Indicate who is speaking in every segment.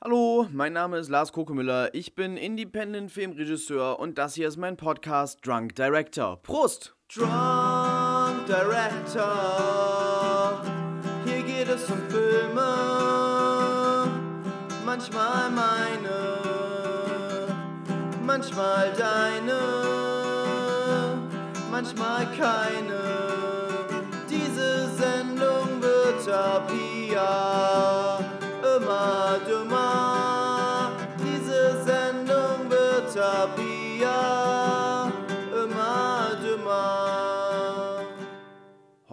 Speaker 1: Hallo, mein Name ist Lars Kokemüller, ich bin Independent Filmregisseur und das hier ist mein Podcast Drunk Director. Prost! Drunk Director, hier geht es um Filme, manchmal meine, manchmal deine, manchmal keine. Diese Sendung wird ab hier immer dümmer.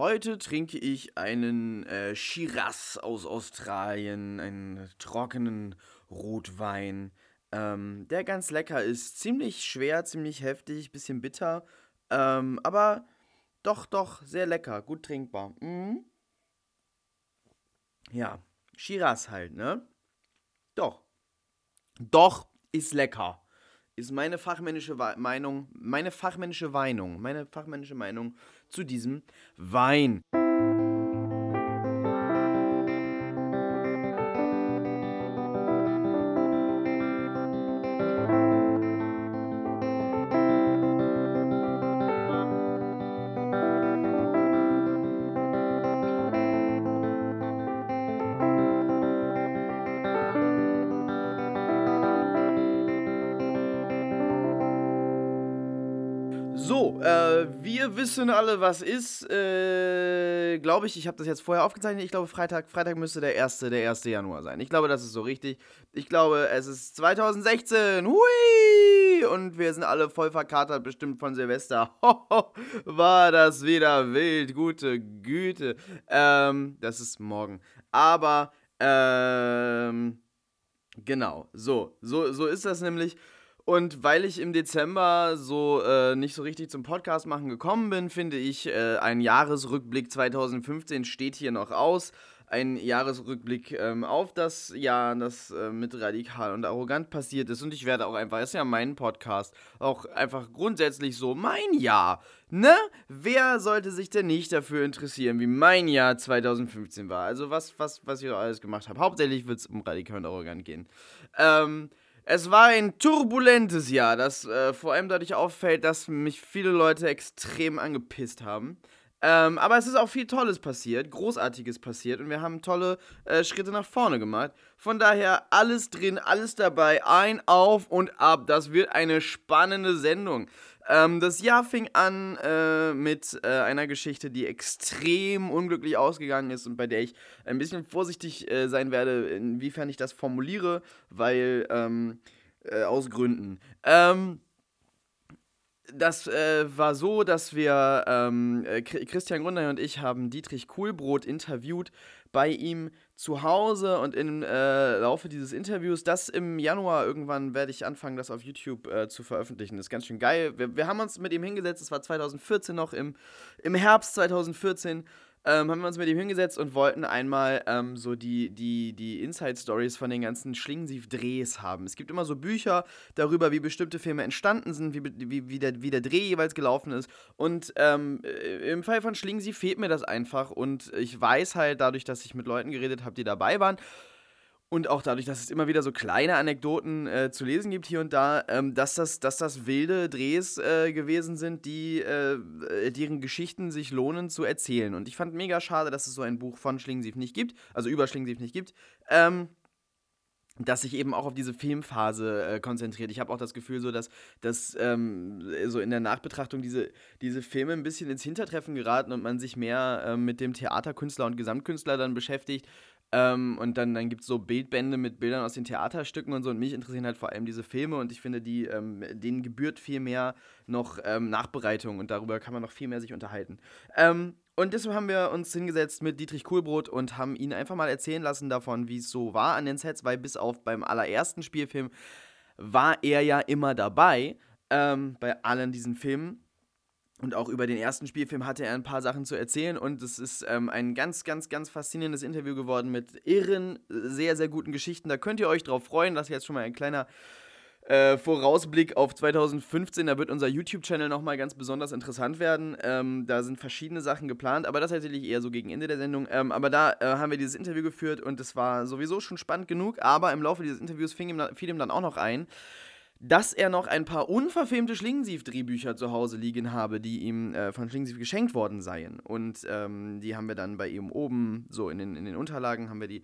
Speaker 1: Heute trinke ich einen äh, Shiraz aus Australien, einen trockenen Rotwein, ähm, der ganz lecker ist. Ziemlich schwer, ziemlich heftig, bisschen bitter, ähm, aber doch, doch, sehr lecker, gut trinkbar. Mhm. Ja, Shiraz halt, ne? Doch. Doch ist lecker. Ist meine fachmännische Meinung, meine fachmännische Meinung, meine fachmännische Meinung zu diesem Wein. Wissen alle, was ist. Äh, glaube ich, ich habe das jetzt vorher aufgezeichnet. Ich glaube, Freitag, Freitag müsste der 1. der 1. Januar sein. Ich glaube, das ist so richtig. Ich glaube, es ist 2016. Hui! Und wir sind alle voll verkatert, bestimmt von Silvester. Hoho, war das wieder wild. Gute Güte. Ähm, das ist morgen. Aber, ähm, genau. So, so, so ist das nämlich. Und weil ich im Dezember so äh, nicht so richtig zum Podcast machen gekommen bin, finde ich, äh, ein Jahresrückblick 2015 steht hier noch aus. Ein Jahresrückblick ähm, auf das Jahr, das äh, mit radikal und arrogant passiert ist. Und ich werde auch einfach, ist ja mein Podcast, auch einfach grundsätzlich so mein Jahr. Ne? Wer sollte sich denn nicht dafür interessieren, wie mein Jahr 2015 war? Also was, was, was ich alles gemacht habe. Hauptsächlich wird es um radikal und arrogant gehen. Ähm, es war ein turbulentes Jahr, das äh, vor allem dadurch auffällt, dass mich viele Leute extrem angepisst haben. Ähm, aber es ist auch viel Tolles passiert, Großartiges passiert und wir haben tolle äh, Schritte nach vorne gemacht. Von daher alles drin, alles dabei, ein auf und ab. Das wird eine spannende Sendung. Ähm, das Jahr fing an äh, mit äh, einer Geschichte, die extrem unglücklich ausgegangen ist und bei der ich ein bisschen vorsichtig äh, sein werde, inwiefern ich das formuliere, weil ähm, äh, aus Gründen. Ähm, das äh, war so, dass wir, ähm, äh, Chri- Christian Grunder und ich haben Dietrich Kuhlbrot interviewt bei ihm zu Hause und im äh, Laufe dieses Interviews, das im Januar irgendwann werde ich anfangen, das auf YouTube äh, zu veröffentlichen. Das ist ganz schön geil. Wir, wir haben uns mit ihm hingesetzt, es war 2014 noch, im, im Herbst 2014 ähm, haben wir uns mit ihm hingesetzt und wollten einmal ähm, so die, die, die Inside-Stories von den ganzen Schlingensief-Drehs haben. Es gibt immer so Bücher darüber, wie bestimmte Filme entstanden sind, wie, wie, wie, der, wie der Dreh jeweils gelaufen ist. Und ähm, äh, im Fall von Schlingensief fehlt mir das einfach. Und ich weiß halt dadurch, dass ich mit Leuten geredet habe, die dabei waren, und auch dadurch, dass es immer wieder so kleine Anekdoten äh, zu lesen gibt hier und da, ähm, dass, das, dass das wilde Drehs äh, gewesen sind, die, äh, äh, deren Geschichten sich lohnen zu erzählen. Und ich fand mega schade, dass es so ein Buch von Schlingensief nicht gibt, also über Schlingensief nicht gibt. Ähm, das sich eben auch auf diese Filmphase äh, konzentriert. Ich habe auch das Gefühl, so dass, dass ähm, so in der Nachbetrachtung diese, diese Filme ein bisschen ins Hintertreffen geraten und man sich mehr ähm, mit dem Theaterkünstler und Gesamtkünstler dann beschäftigt. Ähm, und dann, dann gibt es so Bildbände mit Bildern aus den Theaterstücken und so. Und mich interessieren halt vor allem diese Filme und ich finde, die, ähm, denen gebührt viel mehr noch ähm, Nachbereitung und darüber kann man noch viel mehr sich unterhalten. Ähm, und deshalb haben wir uns hingesetzt mit Dietrich Kuhlbrot und haben ihn einfach mal erzählen lassen davon, wie es so war an den Sets, weil bis auf beim allerersten Spielfilm war er ja immer dabei, ähm, bei allen diesen Filmen. Und auch über den ersten Spielfilm hatte er ein paar Sachen zu erzählen und es ist ähm, ein ganz, ganz, ganz faszinierendes Interview geworden mit irren, sehr, sehr guten Geschichten. Da könnt ihr euch drauf freuen. Das ist jetzt schon mal ein kleiner äh, Vorausblick auf 2015, da wird unser YouTube-Channel nochmal ganz besonders interessant werden. Ähm, da sind verschiedene Sachen geplant, aber das tatsächlich eher so gegen Ende der Sendung. Ähm, aber da äh, haben wir dieses Interview geführt und es war sowieso schon spannend genug, aber im Laufe dieses Interviews fiel ihm, fiel ihm dann auch noch ein, dass er noch ein paar unverfilmte Schlingensief-Drehbücher zu Hause liegen habe, die ihm äh, von Schlingensief geschenkt worden seien. Und ähm, die haben wir dann bei ihm oben, so in den, in den Unterlagen, haben wir die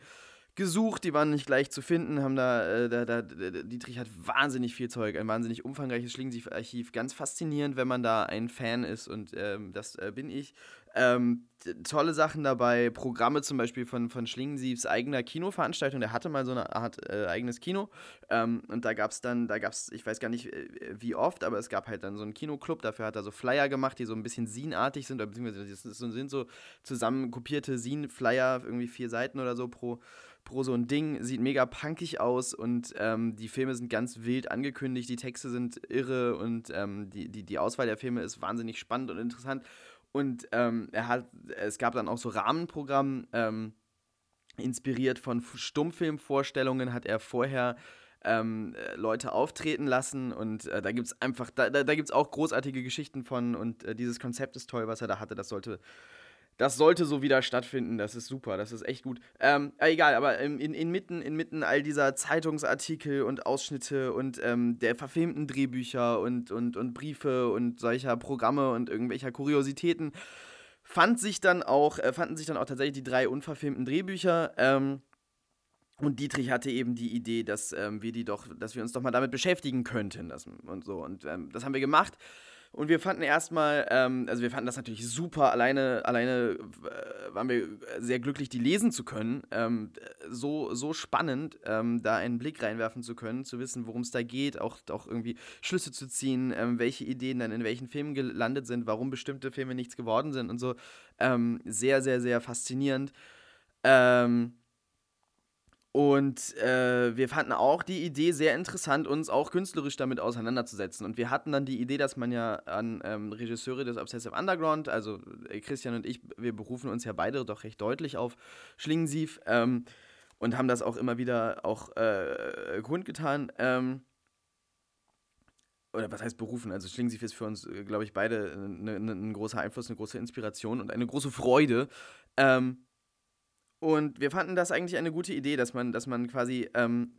Speaker 1: gesucht, die waren nicht gleich zu finden, haben da, äh, da, da, Dietrich hat wahnsinnig viel Zeug, ein wahnsinnig umfangreiches Schlingensief-Archiv, ganz faszinierend, wenn man da ein Fan ist und ähm, das äh, bin ich. Ähm, tolle Sachen dabei, Programme zum Beispiel von, von Schlingensiefs eigener Kinoveranstaltung, der hatte mal so eine Art äh, eigenes Kino. Ähm, und da gab es dann, da gab es, ich weiß gar nicht äh, wie oft, aber es gab halt dann so einen Kinoclub, dafür hat er so Flyer gemacht, die so ein bisschen Scene-artig sind, beziehungsweise das sind so zusammen kopierte Scene-Flyer, irgendwie vier Seiten oder so pro pro so ein Ding. Sieht mega punkig aus und ähm, die Filme sind ganz wild angekündigt, die Texte sind irre und ähm, die, die, die Auswahl der Filme ist wahnsinnig spannend und interessant. Und ähm, er hat, es gab dann auch so Rahmenprogramm, ähm, inspiriert von Stummfilmvorstellungen, hat er vorher ähm, Leute auftreten lassen. Und äh, da gibt es einfach, da, da, da gibt es auch großartige Geschichten von. Und äh, dieses Konzept ist toll, was er da hatte, das sollte das sollte so wieder stattfinden. Das ist super, das ist echt gut. Ähm, egal, aber in, in, inmitten, inmitten all dieser Zeitungsartikel und Ausschnitte und ähm, der verfilmten Drehbücher und, und, und Briefe und solcher Programme und irgendwelcher Kuriositäten fand sich dann auch, äh, fanden sich dann auch tatsächlich die drei unverfilmten Drehbücher. Ähm, und Dietrich hatte eben die Idee, dass ähm, wir die doch, dass wir uns doch mal damit beschäftigen könnten. Das, und so. Und ähm, das haben wir gemacht. Und wir fanden erstmal, ähm, also wir fanden das natürlich super, alleine, alleine äh, waren wir sehr glücklich, die lesen zu können. Ähm, so, so spannend, ähm, da einen Blick reinwerfen zu können, zu wissen, worum es da geht, auch, auch irgendwie Schlüsse zu ziehen, ähm, welche Ideen dann in welchen Filmen gelandet sind, warum bestimmte Filme nichts geworden sind und so. Ähm, sehr, sehr, sehr faszinierend. Ähm, und äh, wir fanden auch die Idee sehr interessant, uns auch künstlerisch damit auseinanderzusetzen. Und wir hatten dann die Idee, dass man ja an ähm, Regisseure des Obsessive Underground, also äh, Christian und ich, wir berufen uns ja beide doch recht deutlich auf Schlingensief ähm, und haben das auch immer wieder auch äh, kundgetan. Ähm, oder was heißt berufen? Also Schlingensief ist für uns, äh, glaube ich, beide ne, ne, ein großer Einfluss, eine große Inspiration und eine große Freude. Ähm, und wir fanden das eigentlich eine gute Idee, dass man, dass man quasi, ähm,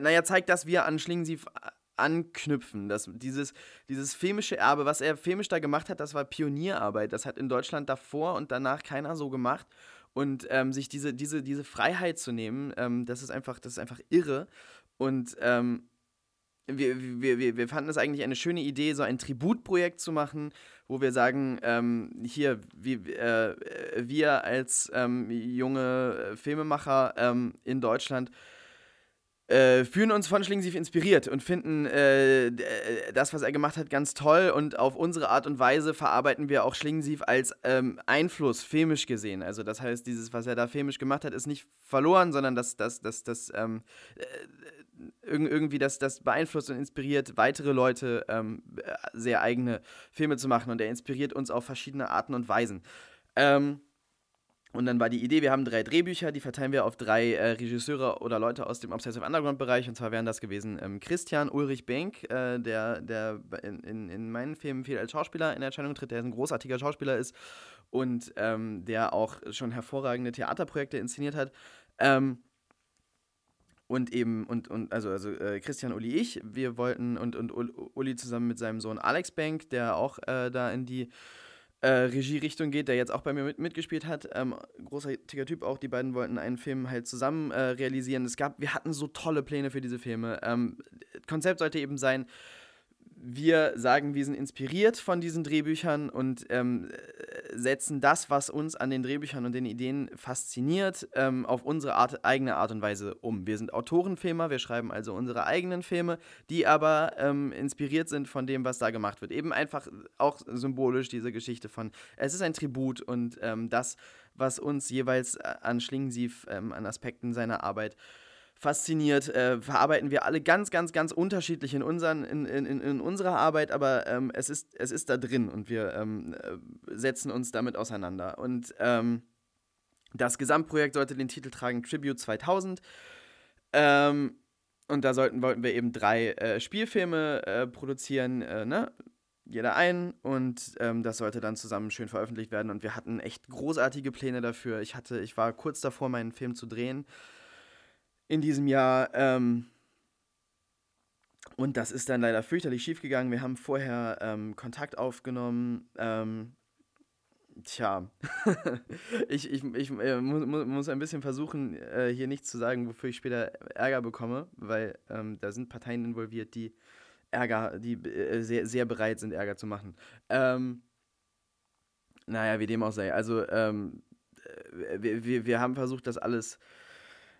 Speaker 1: naja, zeigt, dass wir an Schlingensief anknüpfen. Dass dieses, dieses filmische Erbe, was er filmisch da gemacht hat, das war Pionierarbeit. Das hat in Deutschland davor und danach keiner so gemacht. Und ähm, sich diese, diese, diese Freiheit zu nehmen, ähm, das ist einfach, das ist einfach irre. Und ähm, wir, wir, wir, wir fanden es eigentlich eine schöne Idee, so ein Tributprojekt zu machen, wo wir sagen, ähm, hier, wie, äh, wir als ähm, junge Filmemacher ähm, in Deutschland äh, fühlen uns von Schlingensief inspiriert und finden äh, äh, das, was er gemacht hat, ganz toll. Und auf unsere Art und Weise verarbeiten wir auch Schlingensief als ähm, Einfluss filmisch gesehen. Also das heißt, dieses, was er da filmisch gemacht hat, ist nicht verloren, sondern das, das, das, das ähm, äh, irgendwie das, das beeinflusst und inspiriert weitere Leute, ähm, sehr eigene Filme zu machen. Und er inspiriert uns auf verschiedene Arten und Weisen. Ähm, und dann war die Idee, wir haben drei Drehbücher, die verteilen wir auf drei äh, Regisseure oder Leute aus dem Obsessive Underground-Bereich. Und zwar wären das gewesen ähm, Christian Ulrich Benk, äh, der, der in, in, in, meinen Filmen viel als Schauspieler in Erscheinung tritt, der ein großartiger Schauspieler ist und ähm, der auch schon hervorragende Theaterprojekte inszeniert hat. Ähm, und eben, und, und also, also äh, Christian, Uli, ich, wir wollten, und, und Uli zusammen mit seinem Sohn Alex Bank, der auch äh, da in die äh, Regierichtung geht, der jetzt auch bei mir mit, mitgespielt hat. Ähm, großartiger Typ auch. Die beiden wollten einen Film halt zusammen äh, realisieren. Es gab, wir hatten so tolle Pläne für diese Filme. Ähm, Konzept sollte eben sein, wir sagen, wir sind inspiriert von diesen Drehbüchern und ähm, setzen das, was uns an den Drehbüchern und den Ideen fasziniert, ähm, auf unsere Art, eigene Art und Weise um. Wir sind Autorenfilmer, wir schreiben also unsere eigenen Filme, die aber ähm, inspiriert sind von dem, was da gemacht wird. Eben einfach auch symbolisch diese Geschichte von, es ist ein Tribut und ähm, das, was uns jeweils äh, an Schlingensief, ähm, an Aspekten seiner Arbeit fasziniert, äh, verarbeiten wir alle ganz, ganz, ganz unterschiedlich in, unseren, in, in, in unserer Arbeit, aber ähm, es, ist, es ist da drin und wir ähm, äh, setzen uns damit auseinander. Und ähm, das Gesamtprojekt sollte den Titel tragen Tribute 2000. Ähm, und da sollten, wollten wir eben drei äh, Spielfilme äh, produzieren, äh, ne? Jeder einen und ähm, das sollte dann zusammen schön veröffentlicht werden. Und wir hatten echt großartige Pläne dafür. Ich hatte, ich war kurz davor, meinen Film zu drehen in diesem Jahr. Ähm, und das ist dann leider fürchterlich schief gegangen. Wir haben vorher ähm, Kontakt aufgenommen. Ähm, tja, ich, ich, ich äh, muss, muss ein bisschen versuchen, äh, hier nichts zu sagen, wofür ich später Ärger bekomme, weil ähm, da sind Parteien involviert, die Ärger, die äh, sehr, sehr bereit sind, Ärger zu machen. Ähm, naja, wie dem auch sei. Also, ähm, äh, wir, wir, wir haben versucht, das alles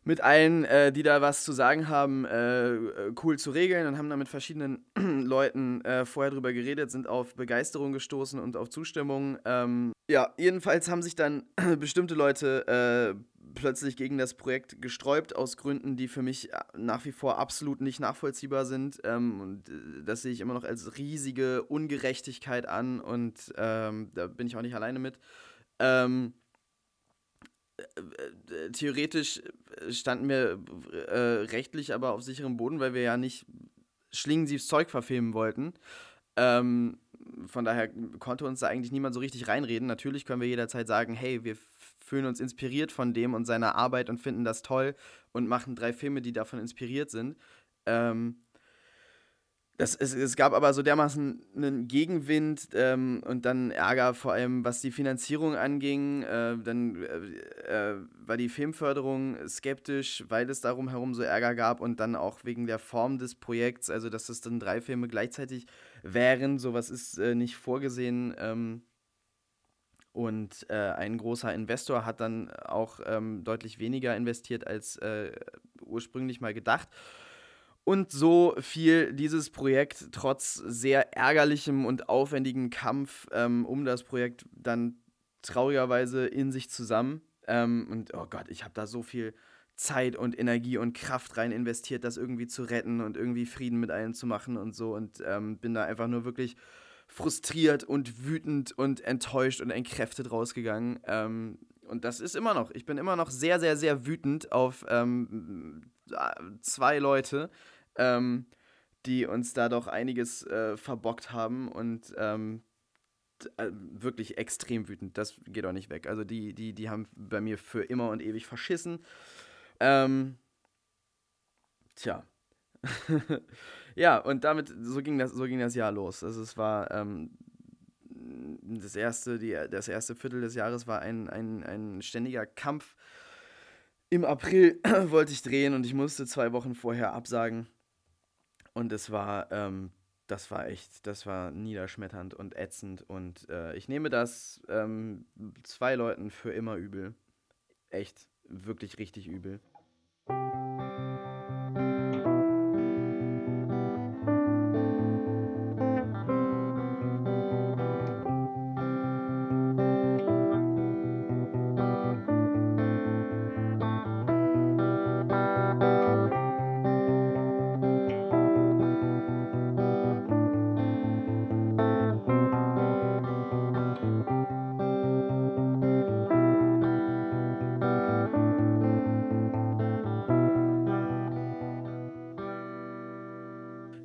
Speaker 1: mit allen, äh, die da was zu sagen haben, äh, cool zu regeln und haben da mit verschiedenen Leuten äh, vorher drüber geredet, sind auf Begeisterung gestoßen und auf Zustimmung. Ähm, ja, jedenfalls haben sich dann bestimmte Leute äh, plötzlich gegen das Projekt gesträubt, aus Gründen, die für mich äh, nach wie vor absolut nicht nachvollziehbar sind. Ähm, und äh, das sehe ich immer noch als riesige Ungerechtigkeit an und ähm, da bin ich auch nicht alleine mit. Ähm, äh, theoretisch standen wir äh, rechtlich aber auf sicherem Boden, weil wir ja nicht Schlingensiefs Zeug verfilmen wollten. Ähm, von daher konnte uns da eigentlich niemand so richtig reinreden. Natürlich können wir jederzeit sagen, hey, wir fühlen uns inspiriert von dem und seiner Arbeit und finden das toll und machen drei Filme, die davon inspiriert sind. Ähm, das, es, es gab aber so dermaßen einen Gegenwind ähm, und dann Ärger, vor allem was die Finanzierung anging. Äh, dann äh, äh, war die Filmförderung skeptisch, weil es darum herum so Ärger gab und dann auch wegen der Form des Projekts, also dass es dann drei Filme gleichzeitig wären. Sowas ist äh, nicht vorgesehen. Ähm, und äh, ein großer Investor hat dann auch ähm, deutlich weniger investiert als ursprünglich mal gedacht. Und so fiel dieses Projekt trotz sehr ärgerlichem und aufwendigem Kampf ähm, um das Projekt dann traurigerweise in sich zusammen. Ähm, und oh Gott, ich habe da so viel Zeit und Energie und Kraft rein investiert, das irgendwie zu retten und irgendwie Frieden mit allen zu machen und so. Und ähm, bin da einfach nur wirklich frustriert und wütend und enttäuscht und entkräftet rausgegangen. Ähm, und das ist immer noch. Ich bin immer noch sehr, sehr, sehr wütend auf ähm, zwei Leute, ähm, die uns da doch einiges äh, verbockt haben und ähm, äh, wirklich extrem wütend. Das geht auch nicht weg. Also die, die, die haben bei mir für immer und ewig verschissen. Ähm, tja. ja, und damit, so ging das, so ging das Jahr los. Also es war ähm, das erste, die, das erste Viertel des Jahres war ein, ein, ein ständiger Kampf. Im April wollte ich drehen und ich musste zwei Wochen vorher absagen. Und es war, ähm, das war echt, das war niederschmetternd und ätzend. Und äh, ich nehme das ähm, zwei Leuten für immer übel. Echt, wirklich richtig übel.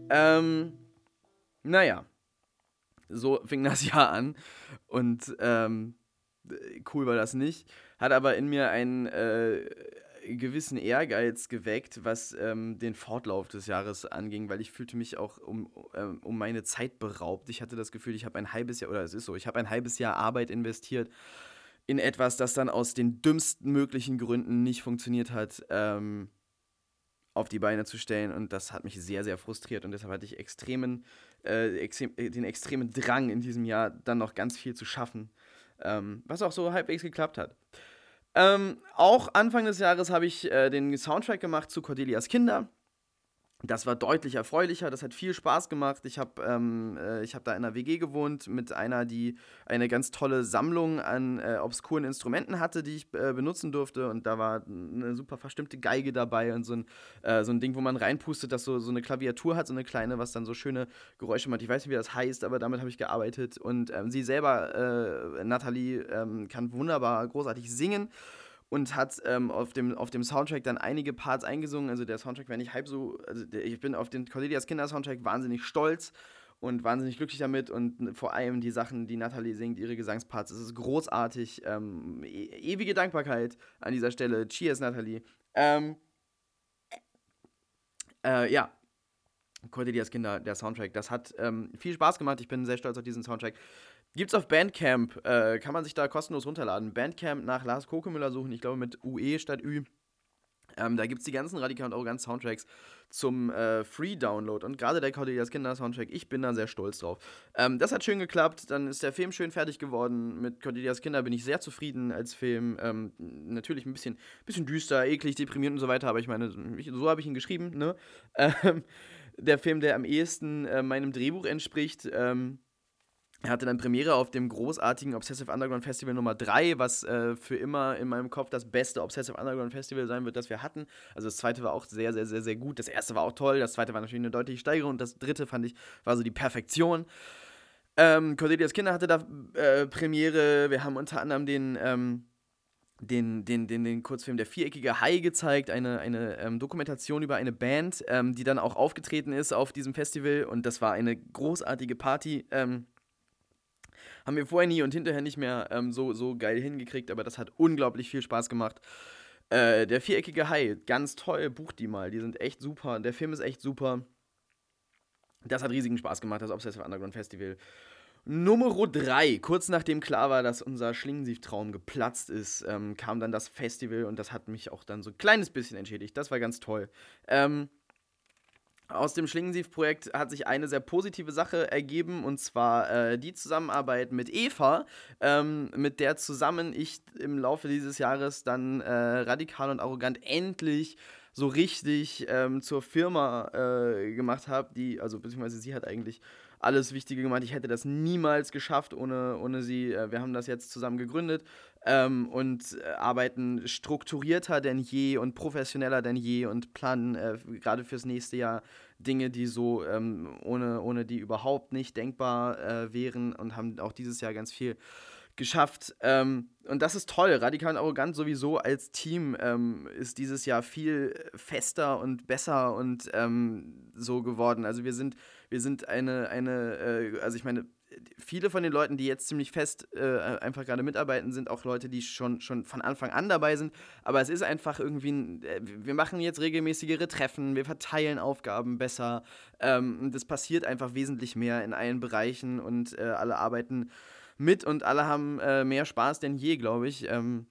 Speaker 1: Ähm, naja, so fing das Jahr an und ähm, cool war das nicht. Hat aber in mir einen äh, gewissen Ehrgeiz geweckt, was ähm, den Fortlauf des Jahres anging, weil ich fühlte mich auch um, ähm, um meine Zeit beraubt. Ich hatte das Gefühl, ich habe ein halbes Jahr, oder es ist so, ich habe ein halbes Jahr Arbeit investiert in etwas, das dann aus den dümmsten möglichen Gründen nicht funktioniert hat. Ähm, auf die Beine zu stellen und das hat mich sehr, sehr frustriert und deshalb hatte ich extremen, äh, extrem, äh, den extremen Drang in diesem Jahr dann noch ganz viel zu schaffen, ähm, was auch so halbwegs geklappt hat. Ähm, auch Anfang des Jahres habe ich äh, den Soundtrack gemacht zu Cordelias Kinder. Das war deutlich erfreulicher, das hat viel Spaß gemacht. Ich habe ähm, äh, hab da in einer WG gewohnt mit einer, die eine ganz tolle Sammlung an äh, obskuren Instrumenten hatte, die ich äh, benutzen durfte. Und da war eine super verstimmte Geige dabei und so ein, äh, so ein Ding, wo man reinpustet, das so, so eine Klaviatur hat, so eine kleine, was dann so schöne Geräusche macht. Ich weiß nicht, wie das heißt, aber damit habe ich gearbeitet. Und ähm, sie selber, äh, Nathalie, ähm, kann wunderbar großartig singen. Und hat ähm, auf, dem, auf dem Soundtrack dann einige Parts eingesungen. Also der Soundtrack wäre nicht halb so, also der, ich bin auf den Cordelias Kinder Soundtrack wahnsinnig stolz und wahnsinnig glücklich damit und vor allem die Sachen, die Natalie singt, ihre Gesangsparts, es ist großartig. Ähm, e ewige Dankbarkeit an dieser Stelle. Cheers, Natalie. Ähm, äh, ja, Cordelias Kinder, der Soundtrack, das hat ähm, viel Spaß gemacht. Ich bin sehr stolz auf diesen Soundtrack. Gibt's auf Bandcamp, äh, kann man sich da kostenlos runterladen. Bandcamp nach Lars Kokemüller suchen, ich glaube mit UE statt Ü. Ähm, da gibt es die ganzen Radikal und Arrogant Soundtracks zum äh, Free-Download. Und gerade der Cordelias Kinder Soundtrack, ich bin da sehr stolz drauf. Ähm, das hat schön geklappt. Dann ist der Film schön fertig geworden. Mit Cordelias Kinder bin ich sehr zufrieden als Film. Ähm, natürlich ein bisschen, bisschen düster, eklig, deprimierend und so weiter. Aber ich meine, so habe ich ihn geschrieben. Ne? Ähm, der Film, der am ehesten äh, meinem Drehbuch entspricht. Ähm, er hatte dann Premiere auf dem großartigen Obsessive Underground Festival Nummer 3, was äh, für immer in meinem Kopf das beste Obsessive Underground Festival sein wird, das wir hatten. Also das zweite war auch sehr, sehr, sehr, sehr gut. Das erste war auch toll, das zweite war natürlich eine deutliche Steigerung und das dritte fand ich war so die Perfektion. Ähm, Cordelias Kinder hatte da äh, Premiere. Wir haben unter anderem den, ähm, den, den, den, den Kurzfilm Der viereckige Hai gezeigt, eine, eine ähm, Dokumentation über eine Band, ähm, die dann auch aufgetreten ist auf diesem Festival und das war eine großartige Party. Ähm, haben wir vorher nie und hinterher nicht mehr ähm, so, so geil hingekriegt, aber das hat unglaublich viel Spaß gemacht. Äh, der viereckige Hai, ganz toll, bucht die mal, die sind echt super. Der Film ist echt super. Das hat riesigen Spaß gemacht, das Obsessive Underground Festival. Nummer 3, kurz nachdem klar war, dass unser Schlingensief-Traum geplatzt ist, ähm, kam dann das Festival und das hat mich auch dann so ein kleines bisschen entschädigt. Das war ganz toll. Ähm, aus dem Schlingensief-Projekt hat sich eine sehr positive Sache ergeben, und zwar äh, die Zusammenarbeit mit Eva, ähm, mit der zusammen ich im Laufe dieses Jahres dann äh, radikal und arrogant endlich so richtig ähm, zur Firma äh, gemacht habe, die, also beziehungsweise sie hat eigentlich alles Wichtige gemacht. Ich hätte das niemals geschafft ohne, ohne sie. Äh, wir haben das jetzt zusammen gegründet ähm, und äh, arbeiten strukturierter denn je und professioneller denn je und planen äh, gerade fürs nächste Jahr Dinge, die so ähm, ohne, ohne die überhaupt nicht denkbar äh, wären und haben auch dieses Jahr ganz viel geschafft. Ähm, und das ist toll. Radikal und Arrogant sowieso als Team ähm, ist dieses Jahr viel fester und besser und ähm, so geworden. Also wir sind, wir sind eine, eine äh, also ich meine, viele von den Leuten, die jetzt ziemlich fest äh, einfach gerade mitarbeiten, sind auch Leute, die schon, schon von Anfang an dabei sind. Aber es ist einfach irgendwie, ein, äh, wir machen jetzt regelmäßigere Treffen, wir verteilen Aufgaben besser. Ähm, das passiert einfach wesentlich mehr in allen Bereichen und äh, alle arbeiten mit und alle haben äh, mehr Spaß denn je, glaube ich. Ähm,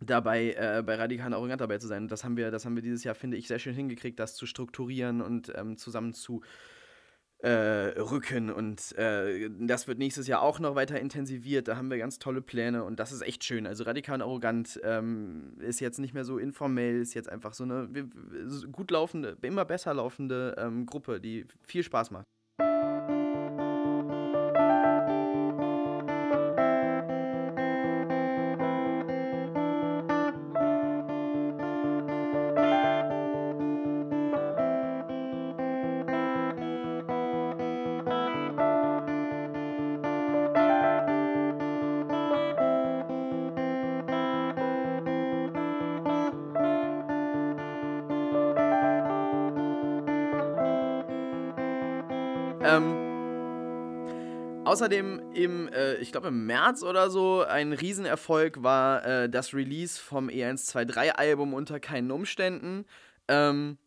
Speaker 1: dabei äh, bei radikalen Arrogant dabei zu sein. Und das haben wir, das haben wir dieses Jahr, finde ich, sehr schön hingekriegt, das zu strukturieren und ähm, zusammen zu äh, rücken. Und äh, das wird nächstes Jahr auch noch weiter intensiviert. Da haben wir ganz tolle Pläne und das ist echt schön. Also radikal arrogant ähm, ist jetzt nicht mehr so informell, ist jetzt einfach so eine gut laufende, immer besser laufende ähm, Gruppe, die viel Spaß macht. Außerdem im, äh, ich glaube im März oder so, ein Riesenerfolg war äh, das Release vom E123-Album unter keinen Umständen. Ähm,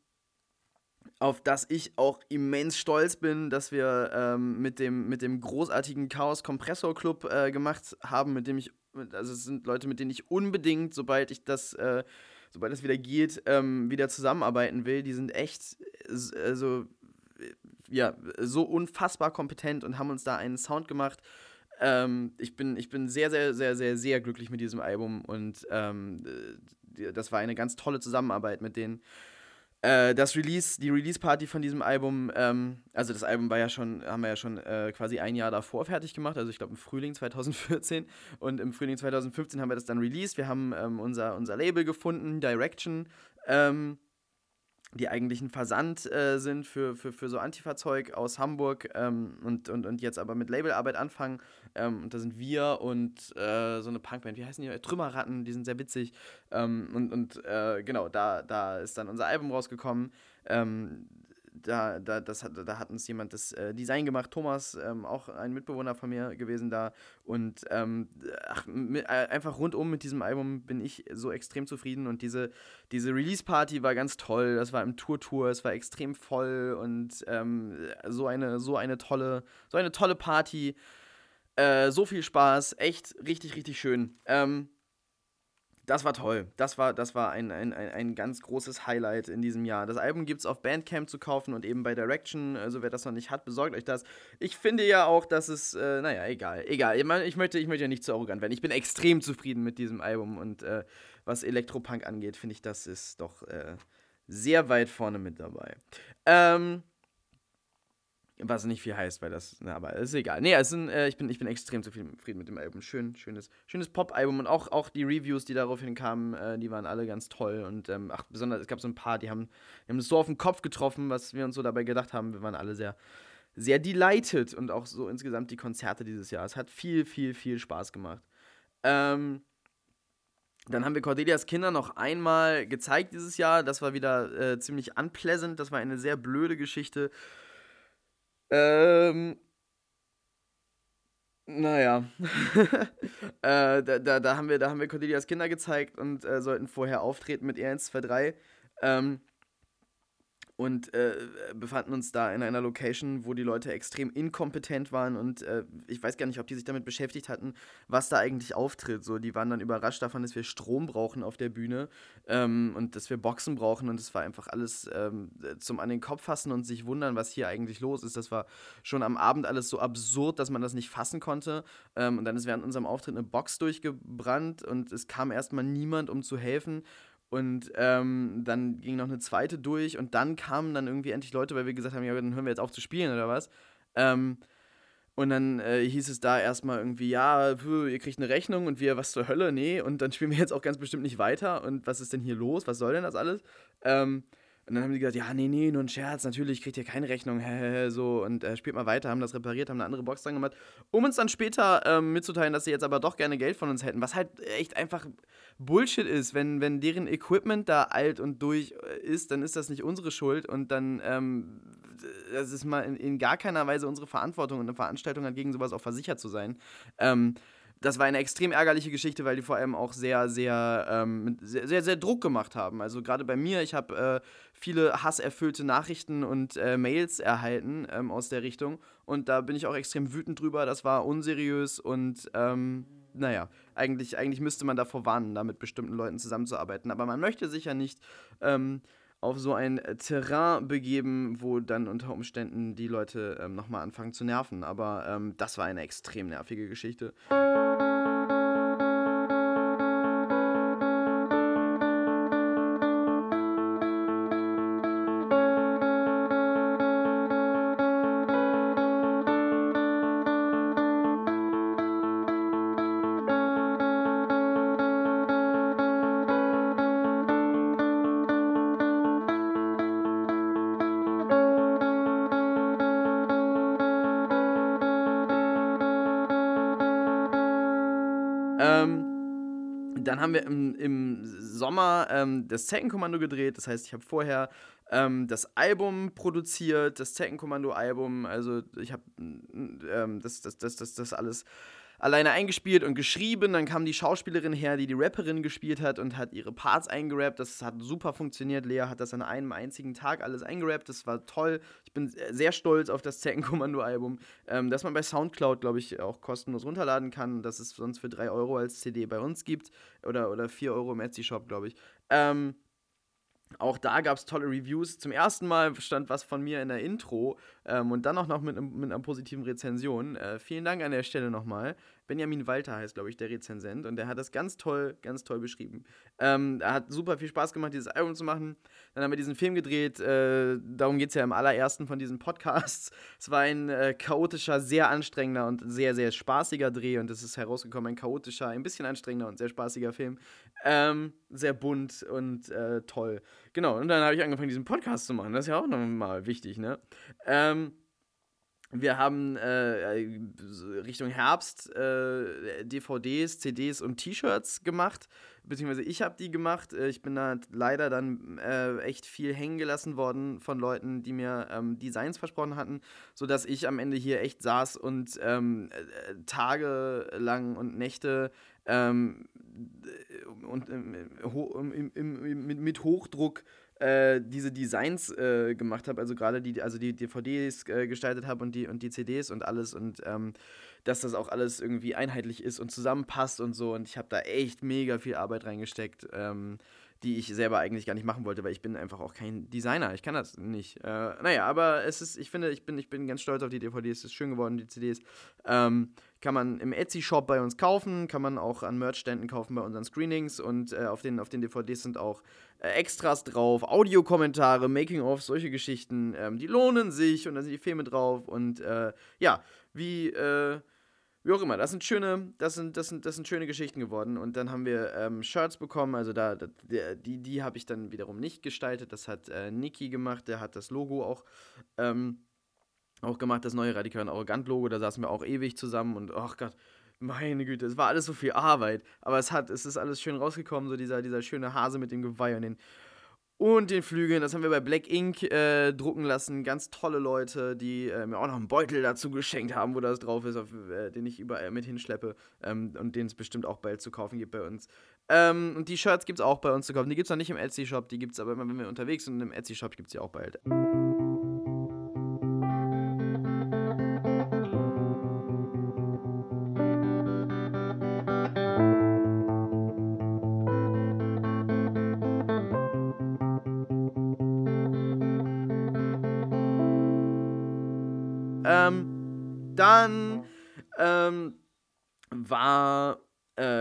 Speaker 1: auf das ich auch immens stolz bin, dass wir ähm, mit, dem, mit dem großartigen Chaos Kompressor Club äh, gemacht haben, mit dem ich, also es sind Leute, mit denen ich unbedingt, sobald ich das, äh, sobald es wieder geht, ähm, wieder zusammenarbeiten will. Die sind echt, also ja, so unfassbar kompetent und haben uns da einen Sound gemacht. Ähm, ich, bin, ich bin sehr, sehr, sehr, sehr, sehr glücklich mit diesem Album und ähm, das war eine ganz tolle Zusammenarbeit mit denen. Äh, das Release, die Release-Party von diesem Album, ähm, also das Album war ja schon, haben wir ja schon äh, quasi ein Jahr davor fertig gemacht, also ich glaube im Frühling 2014 und im Frühling 2015 haben wir das dann released. Wir haben ähm, unser, unser Label gefunden, Direction. Ähm, die eigentlich ein Versand äh, sind für, für, für so Antifa-Zeug aus Hamburg ähm, und, und, und jetzt aber mit Labelarbeit anfangen. Ähm, und da sind wir und äh, so eine Punkband, wie heißen die? Trümmerratten, die sind sehr witzig. Ähm, und und äh, genau, da, da ist dann unser Album rausgekommen. Da, da, das hat, da hat uns jemand das äh, Design gemacht, Thomas, ähm, auch ein Mitbewohner von mir gewesen da. Und ähm, ach, mit, äh, einfach rundum mit diesem Album bin ich so extrem zufrieden. Und diese, diese Release-Party war ganz toll. Das war im Tour-Tour, es war extrem voll und ähm, so, eine, so, eine tolle, so eine tolle Party. Äh, so viel Spaß, echt richtig, richtig schön. Ähm, das war toll. Das war, das war ein, ein, ein, ganz großes Highlight in diesem Jahr. Das Album gibt es auf Bandcamp zu kaufen und eben bei Direction. Also wer das noch nicht hat, besorgt euch das. Ich finde ja auch, dass es, äh, naja, egal. Egal. Ich, mein, ich, möchte, ich möchte ja nicht zu arrogant werden. Ich bin extrem zufrieden mit diesem Album und äh, was Elektropunk angeht, finde ich, das ist doch äh, sehr weit vorne mit dabei. Ähm, was nicht viel heißt, weil das, na, aber ist egal. Nee, es sind, äh, ich, bin, ich bin extrem zufrieden mit dem Album. Schön, schönes, schönes Pop-Album und auch, auch die Reviews, die daraufhin kamen, äh, die waren alle ganz toll. Und ähm, ach, besonders, es gab so ein paar, die haben, die haben es so auf den Kopf getroffen, was wir uns so dabei gedacht haben. Wir waren alle sehr, sehr delighted und auch so insgesamt die Konzerte dieses Jahr. Es hat viel, viel, viel Spaß gemacht. Ähm, dann haben wir Cordelias Kinder noch einmal gezeigt dieses Jahr. Das war wieder äh, ziemlich unpleasant. Das war eine sehr blöde Geschichte. Ähm. Naja. äh, da, da, da, haben wir, da haben wir Cordelias Kinder gezeigt und äh, sollten vorher auftreten mit E123. Ähm, und äh, befanden uns da in einer Location, wo die Leute extrem inkompetent waren und äh, ich weiß gar nicht, ob die sich damit beschäftigt hatten, was da eigentlich auftritt. So, die waren dann überrascht davon, dass wir Strom brauchen auf der Bühne ähm, und dass wir Boxen brauchen und es war einfach alles ähm, zum an den Kopf fassen und sich wundern, was hier eigentlich los ist. Das war schon am Abend alles so absurd, dass man das nicht fassen konnte. Ähm, und dann ist während unserem Auftritt eine Box durchgebrannt und es kam erstmal niemand, um zu helfen. Und ähm, dann ging noch eine zweite durch und dann kamen dann irgendwie endlich Leute, weil wir gesagt haben, ja, dann hören wir jetzt auf zu spielen oder was. Ähm, und dann äh, hieß es da erstmal irgendwie, ja, ihr kriegt eine Rechnung und wir, was zur Hölle, nee. Und dann spielen wir jetzt auch ganz bestimmt nicht weiter. Und was ist denn hier los? Was soll denn das alles? Ähm, und dann haben die gesagt, ja, nee, nee, nur ein Scherz, natürlich kriegt ihr keine Rechnung, so, und äh, spielt mal weiter, haben das repariert, haben eine andere Box dran gemacht, um uns dann später ähm, mitzuteilen, dass sie jetzt aber doch gerne Geld von uns hätten, was halt echt einfach Bullshit ist, wenn, wenn deren Equipment da alt und durch äh, ist, dann ist das nicht unsere Schuld und dann, ähm, das ist mal in, in, gar keiner Weise unsere Verantwortung und eine Veranstaltung hat gegen sowas auch versichert zu sein. Ähm, das war eine extrem ärgerliche Geschichte, weil die vor allem auch sehr, sehr, ähm, sehr, sehr, sehr, Druck gemacht haben. Also gerade bei mir, ich habe äh, viele hasserfüllte Nachrichten und äh, Mails erhalten ähm, aus der Richtung. Und da bin ich auch extrem wütend drüber. Das war unseriös und ähm, naja, eigentlich, eigentlich müsste man davor warnen, da mit bestimmten Leuten zusammenzuarbeiten. Aber man möchte sich ja nicht ähm, auf so ein Terrain begeben, wo dann unter Umständen die Leute ähm, nochmal anfangen zu nerven. Aber ähm, das war eine extrem nervige Geschichte. Das Zeckenkommando gedreht. Das heißt, ich habe vorher ähm, das Album produziert, das Zeckenkommando-Album. Also ich habe ähm, das, das, das, das, das alles alleine eingespielt und geschrieben. Dann kam die Schauspielerin her, die die Rapperin gespielt hat und hat ihre Parts eingerappt. Das hat super funktioniert. Lea hat das an einem einzigen Tag alles eingerappt. Das war toll. Ich bin sehr stolz auf das Zeckenkommando-Album, ähm, das man bei Soundcloud, glaube ich, auch kostenlos runterladen kann. Das es sonst für 3 Euro als CD bei uns gibt. Oder, oder 4 Euro im Etsy-Shop, glaube ich. Ähm, auch da gab es tolle Reviews. Zum ersten Mal stand was von mir in der Intro ähm, und dann auch noch mit, mit einer positiven Rezension. Äh, vielen Dank an der Stelle nochmal. Benjamin Walter heißt, glaube ich, der Rezensent. Und der hat das ganz toll, ganz toll beschrieben. Ähm, er hat super viel Spaß gemacht, dieses Album zu machen. Dann haben wir diesen Film gedreht. Äh, darum geht es ja im allerersten von diesen Podcasts. Es war ein äh, chaotischer, sehr anstrengender und sehr, sehr spaßiger Dreh. Und es ist herausgekommen, ein chaotischer, ein bisschen anstrengender und sehr spaßiger Film. Ähm, sehr bunt und äh, toll. Genau, und dann habe ich angefangen, diesen Podcast zu machen. Das ist ja auch nochmal wichtig, ne? Ähm, wir haben äh, Richtung Herbst äh, DVDs, CDs und T-Shirts gemacht, beziehungsweise ich habe die gemacht. Äh, ich bin da leider dann äh, echt viel hängen gelassen worden von Leuten, die mir ähm, Designs versprochen hatten, sodass ich am Ende hier echt saß und ähm, äh, Tage lang und Nächte ähm, und im, im, im, mit Hochdruck äh, diese Designs äh, gemacht habe, also gerade die, also die DVDs äh, gestaltet habe und die, und die CDs und alles und ähm, dass das auch alles irgendwie einheitlich ist und zusammenpasst und so. Und ich habe da echt mega viel Arbeit reingesteckt. Ähm, die ich selber eigentlich gar nicht machen wollte, weil ich bin einfach auch kein Designer. Ich kann das nicht. Äh, naja, aber es ist, ich finde, ich bin, ich bin ganz stolz auf die DVDs. Es ist schön geworden, die CDs. Ähm, kann man im Etsy-Shop bei uns kaufen, kann man auch an Merch-Ständen kaufen bei unseren Screenings und äh, auf, den, auf den DVDs sind auch äh, Extras drauf, Audiokommentare, Making-of, solche Geschichten. Ähm, die lohnen sich und da sind die Filme drauf und äh, ja, wie äh, wie auch immer, das sind schöne, das sind, das sind, das sind schöne Geschichten geworden. Und dann haben wir ähm, Shirts bekommen, also da, die, die habe ich dann wiederum nicht gestaltet. Das hat äh, Niki gemacht, der hat das Logo auch, ähm, auch gemacht, das neue Radikal und Arrogant-Logo. Da saßen wir auch ewig zusammen und ach Gott, meine Güte, es war alles so viel Arbeit. Aber es hat, es ist alles schön rausgekommen, so dieser, dieser schöne Hase mit dem Geweih und den und den Flügeln. Das haben wir bei Black Ink äh, drucken lassen. Ganz tolle Leute, die äh, mir auch noch einen Beutel dazu geschenkt haben, wo das drauf ist, auf, äh, den ich überall mit hinschleppe ähm, und den es bestimmt auch bald zu kaufen gibt bei uns. Ähm, und die Shirts gibt es auch bei uns zu kaufen. Die gibt es noch nicht im Etsy-Shop, die gibt es aber immer, wenn wir unterwegs sind. Im Etsy-Shop gibt es die auch bald.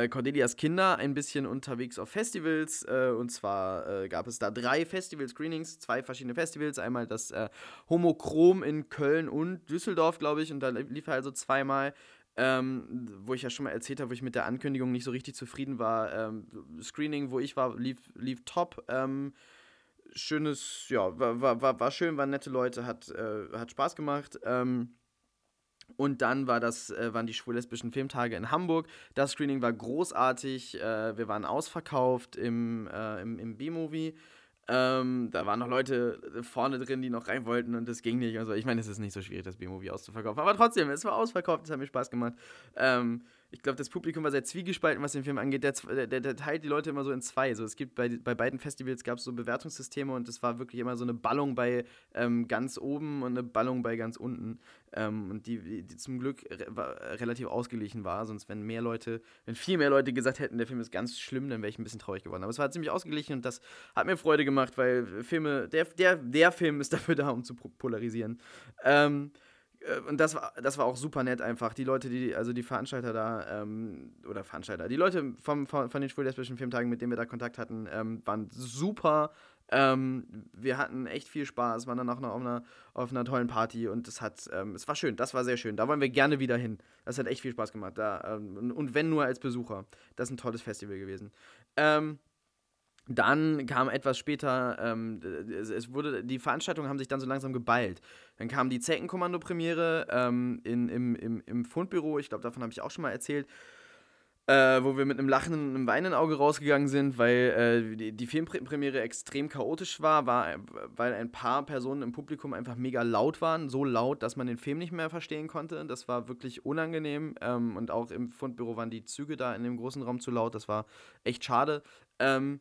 Speaker 1: Äh, Cordelias Kinder ein bisschen unterwegs auf Festivals. Äh, und zwar äh, gab es da drei Festival-Screenings, zwei verschiedene Festivals. Einmal das äh, Homochrom in Köln und Düsseldorf, glaube ich. Und da lief er also zweimal. Ähm, wo ich ja schon mal erzählt habe, wo ich mit der Ankündigung nicht so richtig zufrieden war. Ähm, Screening, wo ich war, lief, lief top. Ähm, schönes, ja, war, war, war, schön, waren nette Leute, hat, äh, hat Spaß gemacht. Ähm, und dann war das, äh, waren die schwul-lesbischen Filmtage in Hamburg. Das Screening war großartig. Äh, wir waren ausverkauft im, äh, im, im B-Movie. Ähm, da waren noch Leute vorne drin, die noch rein wollten und das ging nicht. Also ich meine, es ist nicht so schwierig, das B-Movie auszuverkaufen. Aber trotzdem, es war ausverkauft, es hat mir Spaß gemacht. Ähm, ich glaube, das Publikum war sehr zwiegespalten, was den Film angeht. Der, der, der, teilt die Leute immer so in zwei. So, es gibt bei, bei beiden Festivals gab es so Bewertungssysteme und es war wirklich immer so eine Ballung bei ähm, ganz oben und eine Ballung bei ganz unten. Ähm, und die, die, zum Glück re relativ ausgeglichen war. Sonst, wenn mehr Leute, wenn viel mehr Leute gesagt hätten, der Film ist ganz schlimm, dann wäre ich ein bisschen traurig geworden. Aber es war ziemlich ausgeglichen und das hat mir Freude gemacht, weil Filme, der, der, der Film ist dafür da, um zu polarisieren. Ähm, äh, und das war, das war auch super nett einfach. Die Leute, die, also die Veranstalter da, ähm, oder Veranstalter, die Leute vom, von, von den schwul-lesbischen Filmtagen, mit denen wir da Kontakt hatten, ähm, waren super. Ähm, wir hatten echt viel Spaß, waren dann auch noch auf einer, auf einer tollen Party und es hat, ähm, es war schön, das war sehr schön. Da wollen wir gerne wieder hin. Das hat echt viel Spaß gemacht. Da, ähm, und wenn nur als Besucher. Das ist ein tolles Festival gewesen. Ähm, dann kam etwas später, ähm, es, es, wurde, die Veranstaltungen haben sich dann so langsam geballt. Dann kam die Zeckenkommando-Premiere ähm, in, im, im, im Fundbüro, ich glaube, davon habe ich auch schon mal erzählt, äh, wo wir mit einem lachenden und einem weinenden Auge rausgegangen sind, weil äh, die, die, Filmpremiere extrem chaotisch war, war, weil ein paar Personen im Publikum einfach mega laut waren, so laut, dass man den Film nicht mehr verstehen konnte. Das war wirklich unangenehm. Ähm, und auch im Fundbüro waren die Züge da in dem großen Raum zu laut, das war echt schade. Ähm,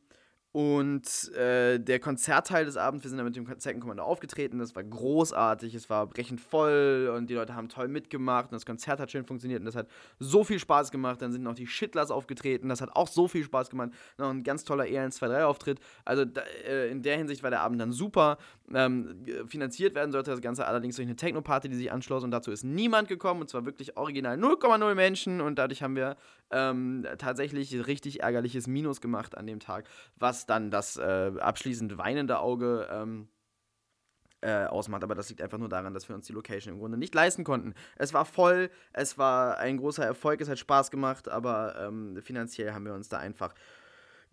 Speaker 1: und äh, der Konzertteil des Abends, wir sind dann mit dem Konzertenkommando aufgetreten, das war großartig, es war brechend voll und die Leute haben toll mitgemacht und das Konzert hat schön funktioniert und das hat so viel Spaß gemacht. Dann sind noch die Shitlers aufgetreten, das hat auch so viel Spaß gemacht. Noch ein ganz toller EL123-Auftritt. Also da, äh, in der Hinsicht war der Abend dann super Ähm, finanziert werden sollte. Das Ganze allerdings durch eine Techno-Party, die sich anschloss. Und dazu ist niemand gekommen. Und zwar wirklich original 0,0 Menschen. Und dadurch haben wir ähm, tatsächlich richtig ärgerliches Minus gemacht an dem Tag, was dann das äh, abschließend weinende Auge ähm, äh, ausmacht. Aber das liegt einfach nur daran, dass wir uns die Location im Grunde nicht leisten konnten. Es war voll, es war ein großer Erfolg, es hat Spaß gemacht, aber ähm, finanziell haben wir uns da einfach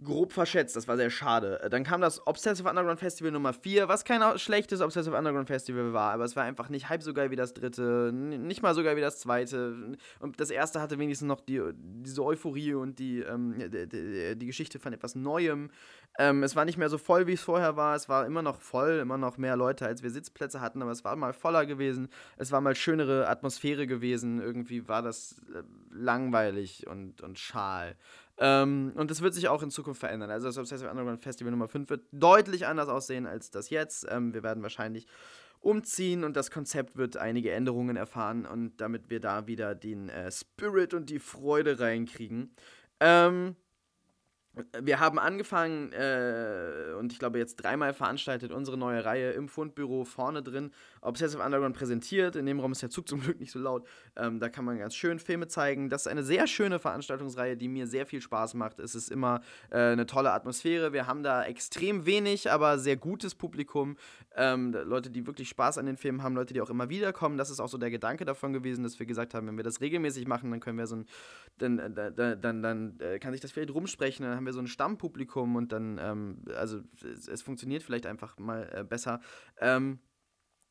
Speaker 1: grob verschätzt. Das war sehr schade. Äh, dann kam das Obsessive Underground Festival Nummer 4, was kein schlechtes Obsessive Underground Festival war, aber es war einfach nicht halb so geil wie das dritte, nicht mal so geil wie das zweite. Und das erste hatte wenigstens noch die, diese Euphorie und die, ähm, die, die, Geschichte von etwas Neuem. Ähm, es war nicht mehr so voll, wie es vorher war. Es war immer noch voll, immer noch mehr Leute, als wir Sitzplätze hatten, aber es war mal voller gewesen. Es war mal schönere Atmosphäre gewesen. Irgendwie war das äh, langweilig und, und schal. Ähm, und das wird sich auch in Zukunft verändern. Also das Obsessive Underground Festival Nummer 5 wird deutlich anders aussehen als das jetzt. Ähm, wir werden wahrscheinlich umziehen und das Konzept wird einige Änderungen erfahren und damit wir da wieder den äh, Spirit und die Freude reinkriegen. Ähm, wir haben angefangen äh, und ich glaube jetzt dreimal veranstaltet unsere neue Reihe im Fundbüro vorne drin Obsessive Underground präsentiert. In dem Raum ist der Zug zum Glück nicht so laut. Ähm, da kann man ganz schön Filme zeigen. Das ist eine sehr schöne Veranstaltungsreihe, die mir sehr viel Spaß macht. Es ist immer äh, eine tolle Atmosphäre. Wir haben da extrem wenig, aber sehr gutes Publikum. Ähm, Leute, die wirklich Spaß an den Filmen haben, Leute, die auch immer wieder kommen. Das ist auch so der Gedanke davon gewesen, dass wir gesagt haben, wenn wir das regelmäßig machen, dann können wir so ein, dann, äh, dann, dann, dann äh, kann sich das vielleicht rumsprechen. Dann haben wir so ein Stammpublikum und dann, ähm, also es, es, funktioniert vielleicht einfach mal äh, besser. Ähm,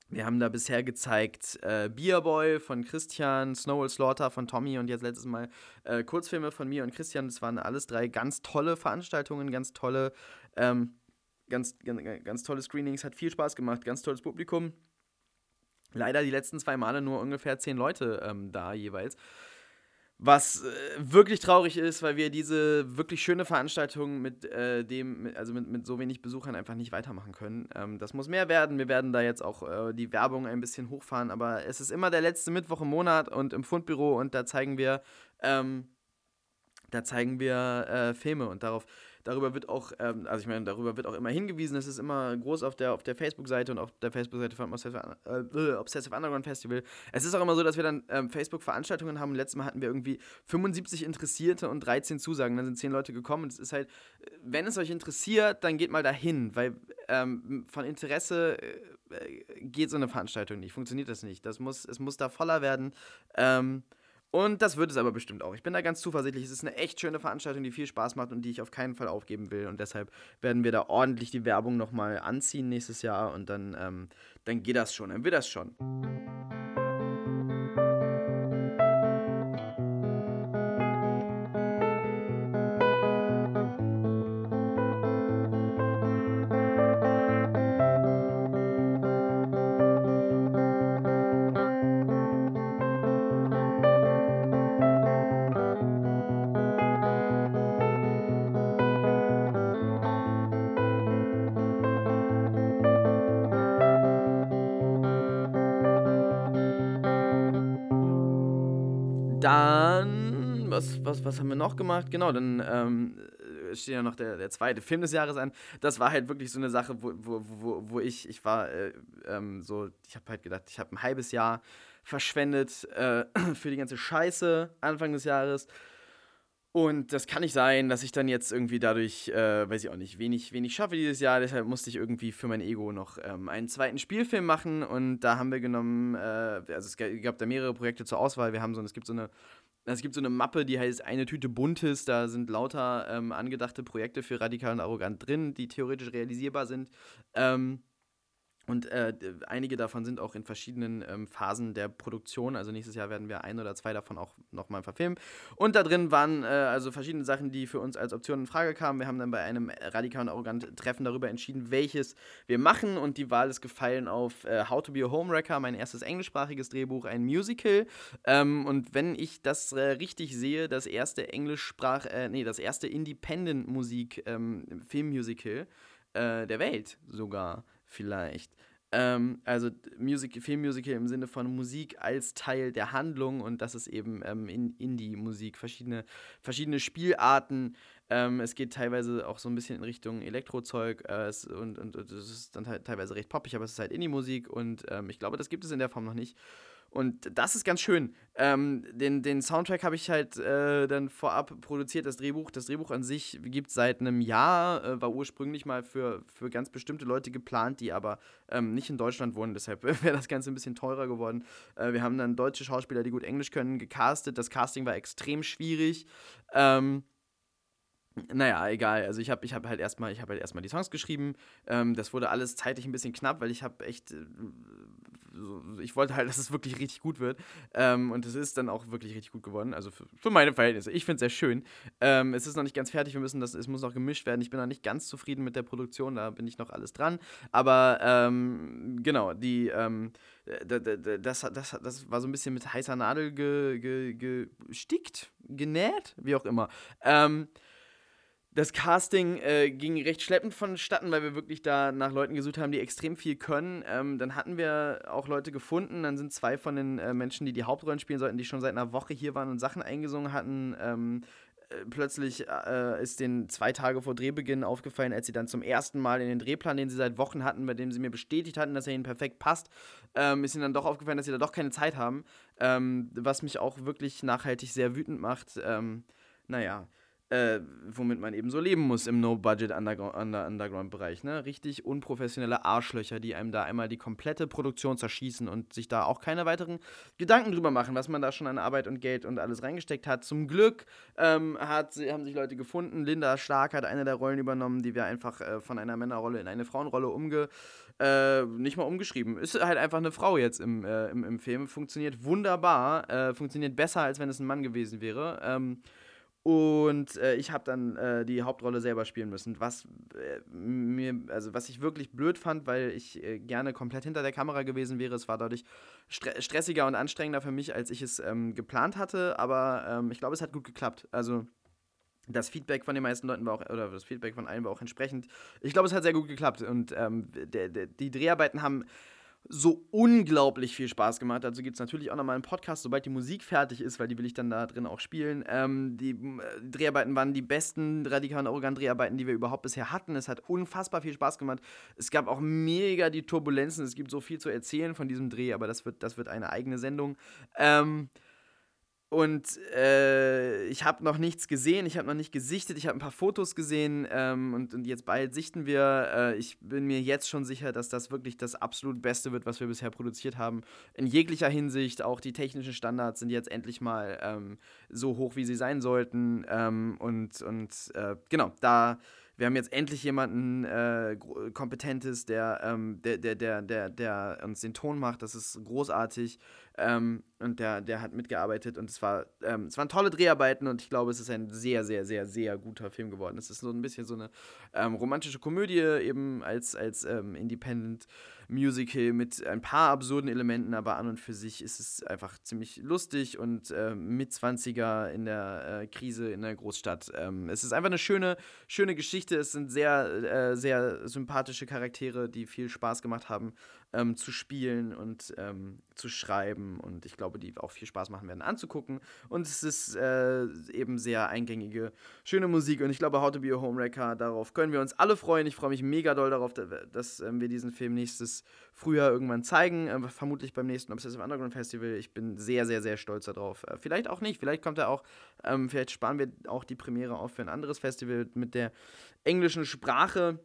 Speaker 1: wir haben da bisher gezeigt äh, Beerboy von Christian, Snowball Slaughter von Tommy und jetzt letztes Mal äh, Kurzfilme von mir und Christian. Das waren alles drei ganz tolle Veranstaltungen, ganz tolle, ähm, ganz, ganz, ganz tolle Screenings. Hat viel Spaß gemacht, ganz tolles Publikum. Leider die letzten zwei Male nur ungefähr zehn Leute ähm, da jeweils. Was äh, wirklich traurig ist, weil wir diese wirklich schöne Veranstaltung mit äh, dem, mit, also mit, mit so wenig Besuchern einfach nicht weitermachen können. Ähm, das muss mehr werden. Wir werden da jetzt auch äh, die Werbung ein bisschen hochfahren, aber es ist immer der letzte Mittwoch im Monat und im Fundbüro und da zeigen wir, ähm, da zeigen wir äh, Filme und darauf Darüber wird auch, ähm, also ich meine, darüber wird auch immer hingewiesen. Es ist immer groß auf der, auf der Facebook-Seite und auf der Facebook-Seite vom Obsessive, äh, Obsessive Underground Festival. Es ist auch immer so, dass wir dann ähm, Facebook-Veranstaltungen haben. Letztes Mal hatten wir irgendwie 75 Interessierte und 13 Zusagen. Dann sind 10 Leute gekommen. Und es ist halt, wenn es euch interessiert, dann geht mal dahin, weil ähm, von Interesse äh, geht so eine Veranstaltung nicht. Funktioniert das nicht. Das muss, es muss da voller werden. Ähm, und das wird es aber bestimmt auch. Ich bin da ganz zuversichtlich. Es ist eine echt schöne Veranstaltung, die viel Spaß macht und die ich auf keinen Fall aufgeben will. Und deshalb werden wir da ordentlich die Werbung nochmal anziehen nächstes Jahr. Und dann, ähm, dann geht das schon. Dann wird das schon. Dann, was, was, was haben wir noch gemacht? Genau, dann ähm, steht ja noch der, der zweite Film des Jahres an. Das war halt wirklich so eine Sache, wo, wo, wo, wo ich, ich war äh, ähm, so, ich habe halt gedacht, ich habe ein halbes Jahr verschwendet äh, für die ganze Scheiße Anfang des Jahres. Und das kann nicht sein, dass ich dann jetzt irgendwie dadurch, äh, weiß ich auch nicht, wenig, wenig schaffe dieses Jahr. Deshalb musste ich irgendwie für mein Ego noch ähm, einen zweiten Spielfilm machen. Und da haben wir genommen, äh, also es gab da mehrere Projekte zur Auswahl. Wir haben so, es gibt so eine, es gibt so eine Mappe, die heißt eine Tüte Buntes. Da sind lauter ähm, angedachte Projekte für radikal und arrogant drin, die theoretisch realisierbar sind. Ähm, und äh, einige davon sind auch in verschiedenen ähm, Phasen der Produktion. Also nächstes Jahr werden wir ein oder zwei davon auch nochmal verfilmen. Und da drin waren äh, also verschiedene Sachen, die für uns als Option in Frage kamen. Wir haben dann bei einem radikalen arrogant Treffen darüber entschieden, welches wir machen. Und die Wahl ist gefallen auf äh, How to be a Homewrecker, mein erstes englischsprachiges Drehbuch, ein Musical. Ähm, und wenn ich das äh, richtig sehe, das erste Englischsprach, äh, nee, das erste Independent-Musik-Filmmusical ähm, der Welt sogar vielleicht. Ähm, also Music, Filmmusical im Sinne von Musik als Teil der Handlung und das ist eben ähm, in Indie-Musik, verschiedene, verschiedene Spielarten. Ähm, es geht teilweise auch so ein bisschen in Richtung Elektrozeug äh, es, und, und, und es ist dann halt teilweise recht poppig, aber es ist halt Indie-Musik und ähm, ich glaube, das gibt es in der Form noch nicht. Und das ist ganz schön. Ähm, den, den Soundtrack habe ich halt äh, dann vorab produziert, das Drehbuch. Das Drehbuch an sich gibt es seit einem Jahr, äh, war ursprünglich mal für, für ganz bestimmte Leute geplant, die aber ähm, nicht in Deutschland wohnen. Deshalb wäre das Ganze ein bisschen teurer geworden. Äh, wir haben dann deutsche Schauspieler, die gut Englisch können, gecastet. Das Casting war extrem schwierig. Ähm, naja, egal. Also ich habe ich hab halt erstmal, halt erstmal die Songs geschrieben. Ähm, das wurde alles zeitlich ein bisschen knapp, weil ich habe echt, äh, ich wollte halt, dass es wirklich richtig gut wird. Ähm, und es ist dann auch wirklich richtig gut geworden. Also für, für meine Verhältnisse. Ich finde es sehr schön. Ähm, es ist noch nicht ganz fertig. Wir müssen das, es muss noch gemischt werden. Ich bin noch nicht ganz zufrieden mit der Produktion. Da bin ich noch alles dran. Aber ähm, genau, die, ähm, das, das, das war so ein bisschen mit heißer Nadel ge, ge, gestickt, genäht, wie auch immer. Ähm, das Casting äh, ging recht schleppend vonstatten, weil wir wirklich da nach Leuten gesucht haben, die extrem viel können. Ähm, dann hatten wir auch Leute gefunden. Dann sind zwei von den äh, Menschen, die die Hauptrollen spielen sollten, die schon seit einer Woche hier waren und Sachen eingesungen hatten. Ähm, äh, plötzlich äh, ist denen zwei Tage vor Drehbeginn aufgefallen, als sie dann zum ersten Mal in den Drehplan, den sie seit Wochen hatten, bei dem sie mir bestätigt hatten, dass er ihnen perfekt passt, ähm, ist ihnen dann doch aufgefallen, dass sie da doch keine Zeit haben. Ähm, was mich auch wirklich nachhaltig sehr wütend macht. Ähm, naja äh, womit man eben so leben muss im No-Budget-Underground-Bereich. Ne? Richtig unprofessionelle Arschlöcher, die einem da einmal die komplette Produktion zerschießen und sich da auch keine weiteren Gedanken drüber machen, was man da schon an Arbeit und Geld und alles reingesteckt hat. Zum Glück ähm, hat, haben sich Leute gefunden. Linda Stark hat eine der Rollen übernommen, die wir einfach äh, von einer Männerrolle in eine Frauenrolle umge äh, nicht mal umgeschrieben. Ist halt einfach eine Frau jetzt im, äh, im, im Film. Funktioniert wunderbar. Äh, funktioniert besser, als wenn es ein Mann gewesen wäre. Ähm, und äh, ich habe dann äh, die Hauptrolle selber spielen müssen, was äh, mir, also was ich wirklich blöd fand, weil ich äh, gerne komplett hinter der Kamera gewesen wäre. Es war dadurch stre stressiger und anstrengender für mich, als ich es ähm, geplant hatte. Aber ähm, ich glaube, es hat gut geklappt. Also das Feedback von den meisten Leuten war auch, oder das Feedback von allen war auch entsprechend. Ich glaube, es hat sehr gut geklappt. Und ähm, der, der, die Dreharbeiten haben so unglaublich viel Spaß gemacht. Dazu gibt es natürlich auch nochmal einen Podcast, sobald die Musik fertig ist, weil die will ich dann da drin auch spielen. Ähm, die äh, Dreharbeiten waren die besten radikalen Organ-Dreharbeiten, die wir überhaupt bisher hatten. Es hat unfassbar viel Spaß gemacht. Es gab auch mega die Turbulenzen. Es gibt so viel zu erzählen von diesem Dreh, aber das wird, das wird eine eigene Sendung. Ähm, und äh, ich habe noch nichts gesehen, ich habe noch nicht gesichtet, ich habe ein paar Fotos gesehen ähm, und, und, jetzt bald sichten wir. Äh, ich bin mir jetzt schon sicher, dass das wirklich das absolut Beste wird, was wir bisher produziert haben. In jeglicher Hinsicht, auch die technischen Standards sind jetzt endlich mal ähm, so hoch, wie sie sein sollten. Ähm, und und äh, genau, da wir haben jetzt endlich jemanden äh, kompetentes, der, ähm, der, der, der, der, der uns den Ton macht. Das ist großartig. Ähm, und der, der hat mitgearbeitet und es, war, ähm, es waren tolle Dreharbeiten und ich glaube, es ist ein sehr, sehr, sehr, sehr guter Film geworden. Es ist so ein bisschen so eine ähm, romantische Komödie, eben als, als ähm, Independent Musical mit ein paar absurden Elementen, aber an und für sich ist es einfach ziemlich lustig und äh, mit 20er in der äh, Krise in der Großstadt. Ähm, es ist einfach eine schöne, schöne Geschichte. Es sind sehr, äh, sehr sympathische Charaktere, die viel Spaß gemacht haben ähm, zu spielen und ähm, zu schreiben und ich glaube, die auch viel Spaß machen werden anzugucken. Und es ist äh, eben sehr eingängige, schöne Musik und ich glaube, How to Be a Homewrecker, darauf können wir uns alle freuen. Ich freue mich mega doll darauf, dass äh, wir diesen Film nächstes Frühjahr irgendwann zeigen, äh, vermutlich beim nächsten Obsessive Underground Festival. Ich bin sehr, sehr, sehr stolz darauf. Äh, vielleicht auch nicht, vielleicht kommt er auch, ähm, vielleicht sparen wir auch die Premiere auf für ein anderes Festival mit der englischen Sprache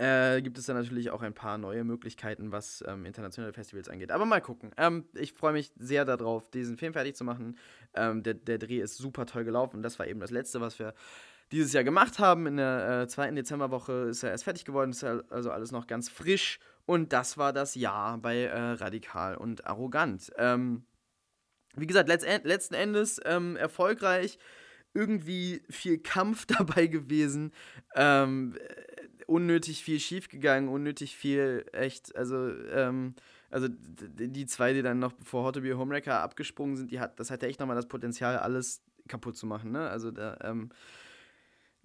Speaker 1: äh, gibt es dann natürlich auch ein paar neue Möglichkeiten, was ähm, internationale Festivals angeht. Aber mal gucken. Ähm, ich freue mich sehr darauf, diesen Film fertig zu machen. Ähm, der, der Dreh ist super toll gelaufen. Das war eben das Letzte, was wir dieses Jahr gemacht haben. In der äh, zweiten Dezemberwoche ist er erst fertig geworden, ist also alles noch ganz frisch. Und das war das Jahr bei äh, Radikal und Arrogant. Ähm, wie gesagt, letzten Endes ähm, erfolgreich irgendwie viel Kampf dabei gewesen. Ähm, unnötig viel schiefgegangen, unnötig viel echt, also, ähm, also die zwei, die dann noch vor Hot to Be Homewrecker abgesprungen sind, die hat, das hatte echt nochmal das Potenzial, alles kaputt zu machen, ne? Also da, ähm,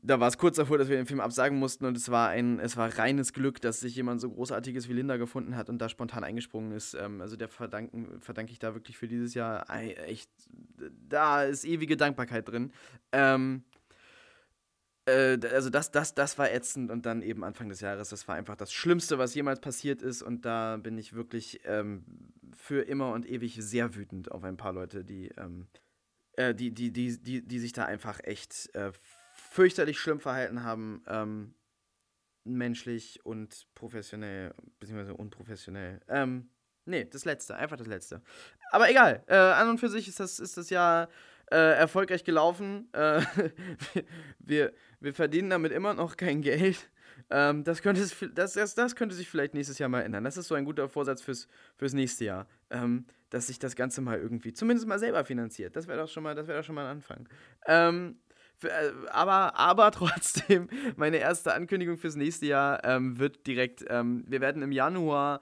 Speaker 1: da war es kurz davor, dass wir den Film absagen mussten und es war ein, es war reines Glück, dass sich jemand so großartiges wie Linda gefunden hat und da spontan eingesprungen ist. Ähm, also der verdanken, verdanke ich da wirklich für dieses Jahr echt, da ist ewige Dankbarkeit drin. Ähm, äh, also das, das, das war ätzend und dann eben Anfang des Jahres, das war einfach das Schlimmste, was jemals passiert ist und da bin ich wirklich ähm, für immer und ewig sehr wütend auf ein paar Leute, die, ähm, äh, die, die, die, die, die sich da einfach echt äh, fürchterlich schlimm verhalten haben, ähm, menschlich und professionell, beziehungsweise unprofessionell. Ähm, nee, das Letzte, einfach das Letzte. Aber egal, äh, an und für sich ist das, ist das ja äh, erfolgreich gelaufen. Äh, wir, wir verdienen damit immer noch kein Geld. Ähm, das, könnte, das, das, das könnte sich vielleicht nächstes Jahr mal ändern. Das ist so ein guter Vorsatz fürs, fürs nächste Jahr. Ähm, dass sich das Ganze mal irgendwie, zumindest mal selber finanziert. Das wäre doch, schon mal, wär doch schon mal ein Anfang. Ähm, für, äh, aber, aber trotzdem, meine erste Ankündigung fürs nächste Jahr ähm, wird direkt, ähm, wir werden im Januar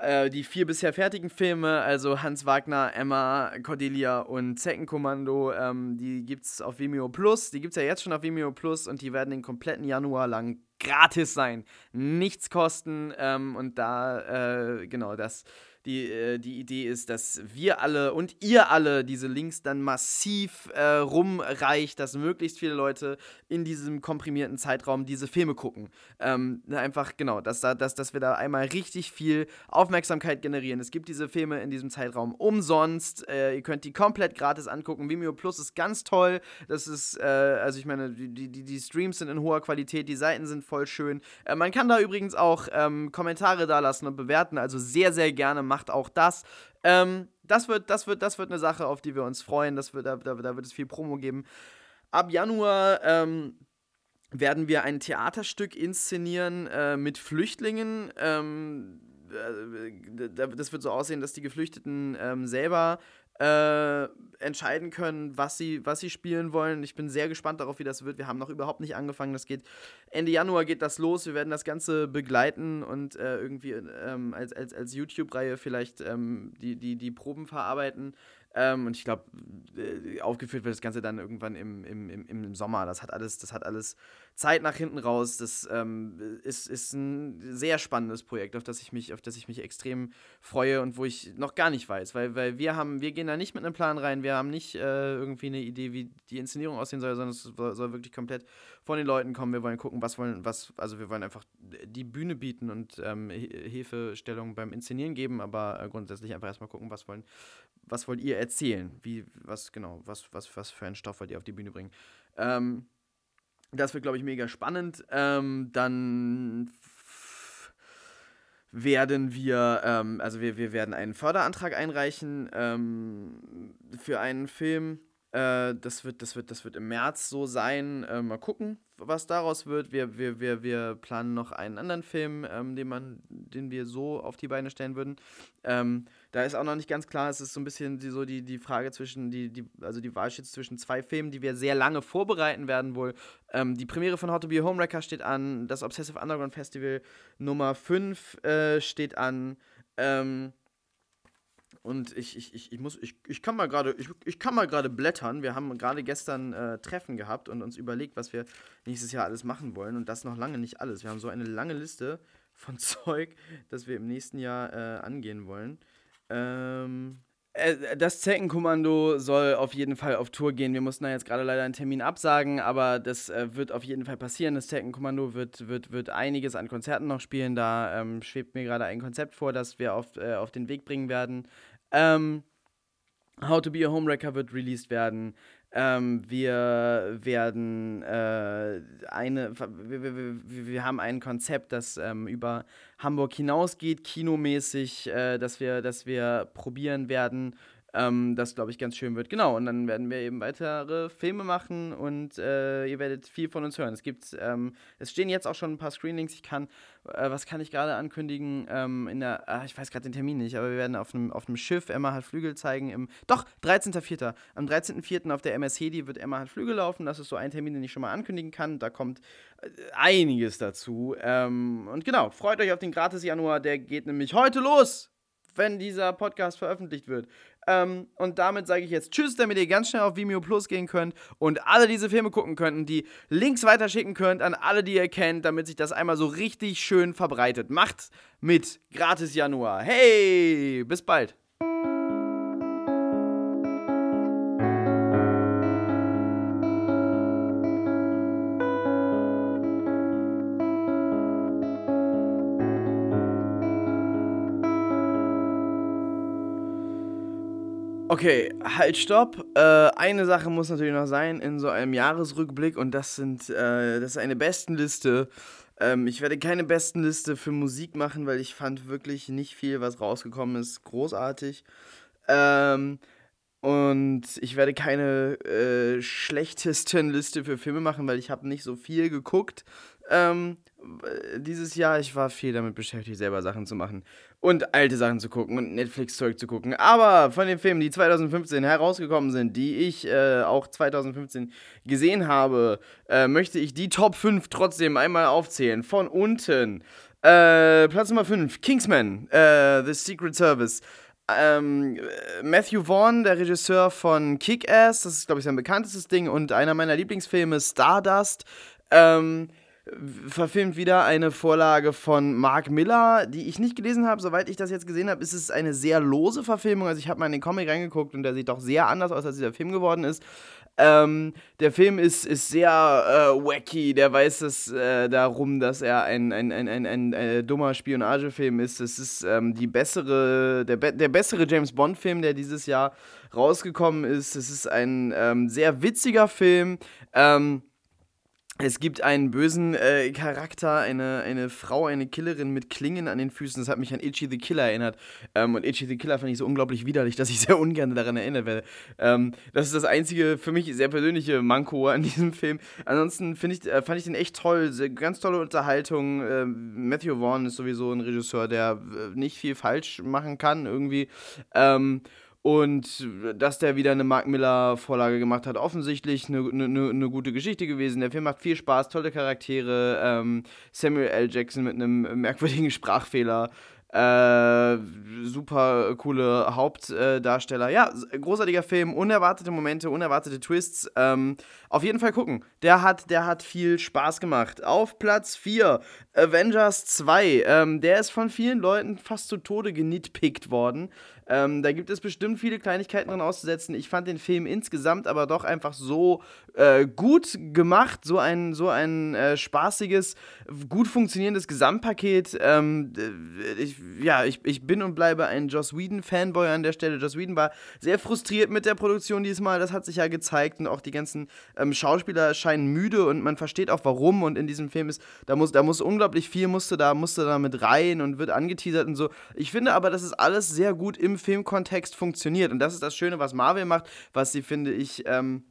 Speaker 1: äh, die vier bisher fertigen Filme, also Hans Wagner, Emma, Cordelia und Zeckenkommando, ähm, die es auf Vimeo Plus. Die gibt es ja jetzt schon auf Vimeo Plus und die werden den kompletten Januar lang gratis sein. Nichts kosten ähm, und da, äh, genau, das die, äh, die Idee ist, dass wir alle und ihr alle diese Links dann massiv äh, rumreicht, dass möglichst viele Leute in diesem komprimierten Zeitraum diese Filme gucken. Ähm, einfach, genau, dass, da, dass, dass wir da einmal richtig viel Aufmerksamkeit generieren. Es gibt diese Filme in diesem Zeitraum umsonst. Äh, ihr könnt die komplett gratis angucken. Vimeo Plus ist ganz toll. Das ist, äh, also ich meine, die, die, die Streams sind in hoher Qualität, die Seiten sind voll schön. Äh, man kann da übrigens auch ähm, Kommentare da lassen und bewerten, also sehr, sehr gerne macht auch das. Ähm, das, wird, das, wird, das wird eine Sache, auf die wir uns freuen. Das wird, da, da, da wird es viel Promo geben. Ab Januar ähm, werden wir ein Theaterstück inszenieren äh, mit Flüchtlingen. Ähm, äh, das wird so aussehen, dass die Geflüchteten ähm, selber äh, entscheiden können, was sie, was sie spielen wollen. Ich bin sehr gespannt darauf, wie das wird. Wir haben noch überhaupt nicht angefangen. Das geht Ende Januar geht das los. Wir werden das Ganze begleiten und äh, irgendwie ähm, als, als, als YouTube-Reihe vielleicht ähm, die, die, die Proben verarbeiten. Ähm, und ich glaube, äh, aufgeführt wird das Ganze dann irgendwann im, im, im, im Sommer. Das hat alles, das hat alles Zeit nach hinten raus. Das ähm, ist, ist ein sehr spannendes Projekt, auf das ich mich, auf das ich mich extrem freue und wo ich noch gar nicht weiß. Weil, weil wir haben, wir gehen da nicht mit einem Plan rein, wir haben nicht äh, irgendwie eine Idee, wie die Inszenierung aussehen soll, sondern es soll, wirklich komplett von den Leuten kommen. Wir wollen gucken, was wollen, was, also wir wollen einfach die Bühne bieten und ähm, Hilfestellung beim Inszenieren geben, aber äh, grundsätzlich einfach erstmal gucken, was wollen, was wollt ihr erzählen? Wie, was, genau, was, was, was für einen Stoff wollt ihr auf die Bühne bringen? Ähm, das wird, glaube ich, mega spannend. Ähm, dann werden wir, ähm, also wir, wir werden einen Förderantrag einreichen ähm, für einen Film. Äh, das, wird, das, wird, das wird im März so sein. Äh, mal gucken, was daraus wird. Wir, wir, wir, wir planen noch einen anderen Film, ähm, den, man, den wir so auf die Beine stellen würden. Da ist auch noch nicht ganz klar, es ist so ein bisschen die, so die, die Frage zwischen, die, die, also die Wahl steht zwischen zwei Filmen, die wir sehr lange vorbereiten werden wohl. Ähm, die Premiere von How to Be a Homewrecker steht an, das Obsessive Underground Festival Nummer 5 äh, steht an. Ähm, und ich, ich, ich, ich muss, ich, ich kann mal gerade, ich, ich kann mal gerade blättern. Wir haben gerade gestern äh, Treffen gehabt und uns überlegt, was wir nächstes Jahr alles machen wollen. Und das noch lange nicht alles. Wir haben so eine lange Liste von Zeug, das wir im nächsten Jahr äh, angehen wollen. Ähm, äh, das Zeckenkommando soll auf jeden Fall auf Tour gehen. Wir mussten da jetzt gerade leider einen Termin absagen, aber das äh, wird auf jeden Fall passieren. Das Zeckenkommando wird, wird, wird einiges an Konzerten noch spielen. Da ähm, schwebt mir gerade ein Konzept vor, das wir auf, äh, auf den Weg bringen werden. Ähm, How to be a Homewrecker wird released werden. Ähm, wir werden äh, eine, wir, wir, wir, haben ein Konzept, das ähm, über Hamburg hinausgeht, kinomäßig, äh, dass wir, dass wir probieren werden, ähm, das, glaube ich, ganz schön wird. Genau, und dann werden wir eben weitere Filme machen und äh, ihr werdet viel von uns hören. Es gibt, ähm, es stehen jetzt auch schon ein paar Screenings. Ich kann, äh, was kann ich gerade ankündigen? Ähm, in der, ah, ich weiß gerade den Termin nicht, aber wir werden auf einem auf Schiff Emma hat Flügel zeigen. Im, doch, 13.04. Am 13.04. auf der MS Hedi wird Emma hat Flügel laufen. Das ist so ein Termin, den ich schon mal ankündigen kann. Da kommt äh, einiges dazu. Ähm, und genau, freut euch auf den Gratis-Januar. Der geht nämlich heute los wenn dieser Podcast veröffentlicht wird. Ähm, und damit sage ich jetzt Tschüss, damit ihr ganz schnell auf Vimeo Plus gehen könnt und alle diese Filme gucken könnt die Links weiterschicken könnt an alle, die ihr kennt, damit sich das einmal so richtig schön verbreitet. Macht mit Gratis Januar. Hey, bis bald. Okay, halt, stopp. Äh, eine Sache muss natürlich noch sein in so einem Jahresrückblick und das sind, äh, das ist eine Bestenliste. Ähm, ich werde keine Bestenliste für Musik machen, weil ich fand wirklich nicht viel, was rausgekommen ist, großartig. Ähm, und ich werde keine äh, schlechtesten Liste für Filme machen, weil ich habe nicht so viel geguckt. Ähm, dieses Jahr, ich war viel damit beschäftigt, selber Sachen zu machen und alte Sachen zu gucken und Netflix-Zeug zu gucken. Aber von den Filmen, die 2015 herausgekommen sind, die ich äh, auch 2015 gesehen habe, äh, möchte ich die Top 5 trotzdem einmal aufzählen. Von unten. Äh, Platz Nummer 5, Kingsman, äh, The Secret Service. Ähm, Matthew Vaughn, der Regisseur von Kick-Ass, das ist, glaube ich, sein bekanntestes Ding und einer meiner Lieblingsfilme, Stardust. Ähm, verfilmt wieder eine Vorlage von Mark Miller, die ich nicht gelesen habe. Soweit ich das jetzt gesehen habe, ist es eine sehr lose Verfilmung. Also ich habe mal in den Comic reingeguckt und der sieht doch sehr anders aus, als dieser Film geworden ist. Ähm, der Film ist, ist sehr äh, wacky. Der weiß es äh, darum, dass er ein, ein, ein, ein, ein, ein äh, dummer Spionagefilm ist. Es ist ähm, die bessere, der, der bessere James Bond-Film, der dieses Jahr rausgekommen ist. Es ist ein ähm, sehr witziger Film. Ähm, es gibt einen bösen äh, Charakter, eine, eine Frau, eine Killerin mit Klingen an den Füßen. Das hat mich an Itchy the Killer erinnert. Ähm, und Itchy the Killer fand ich so unglaublich widerlich, dass ich sehr ungern daran erinnert werde. Ähm, das ist das einzige für mich sehr persönliche Manko an diesem Film. Ansonsten ich, äh, fand ich den echt toll. Sehr, ganz tolle Unterhaltung. Äh, Matthew Vaughn ist sowieso ein Regisseur, der äh, nicht viel falsch machen kann irgendwie. Ähm, und dass der wieder eine Mark Miller-Vorlage gemacht hat, offensichtlich eine, eine, eine, gute Geschichte gewesen. Der Film macht viel Spaß, tolle Charaktere. Ähm, Samuel L. Jackson mit einem merkwürdigen Sprachfehler. Äh, super coole Hauptdarsteller. Äh, ja, großartiger Film, unerwartete Momente, unerwartete Twists. Ähm, auf jeden Fall gucken. Der hat, der hat viel Spaß gemacht. Auf Platz 4, Avengers 2. Ähm, der ist von vielen Leuten fast zu Tode genitpickt worden. Ähm, da gibt es bestimmt viele Kleinigkeiten dran auszusetzen. Ich fand den Film insgesamt aber doch einfach so äh, gut gemacht, so ein, so ein äh, spaßiges, gut funktionierendes Gesamtpaket. Ähm, ich, ja, ich, ich bin und bleibe ein Joss Whedon-Fanboy an der Stelle. Joss Whedon war sehr frustriert mit der Produktion diesmal, das hat sich ja gezeigt und auch die ganzen ähm, Schauspieler scheinen müde und man versteht auch warum und in diesem Film ist, da muss, da muss unglaublich viel, musste da, musste da mit rein und wird angeteasert und so. Ich finde aber, das ist alles sehr gut im Filmkontext funktioniert. Und das ist das Schöne, was Marvel macht, was sie, finde ich, ähm,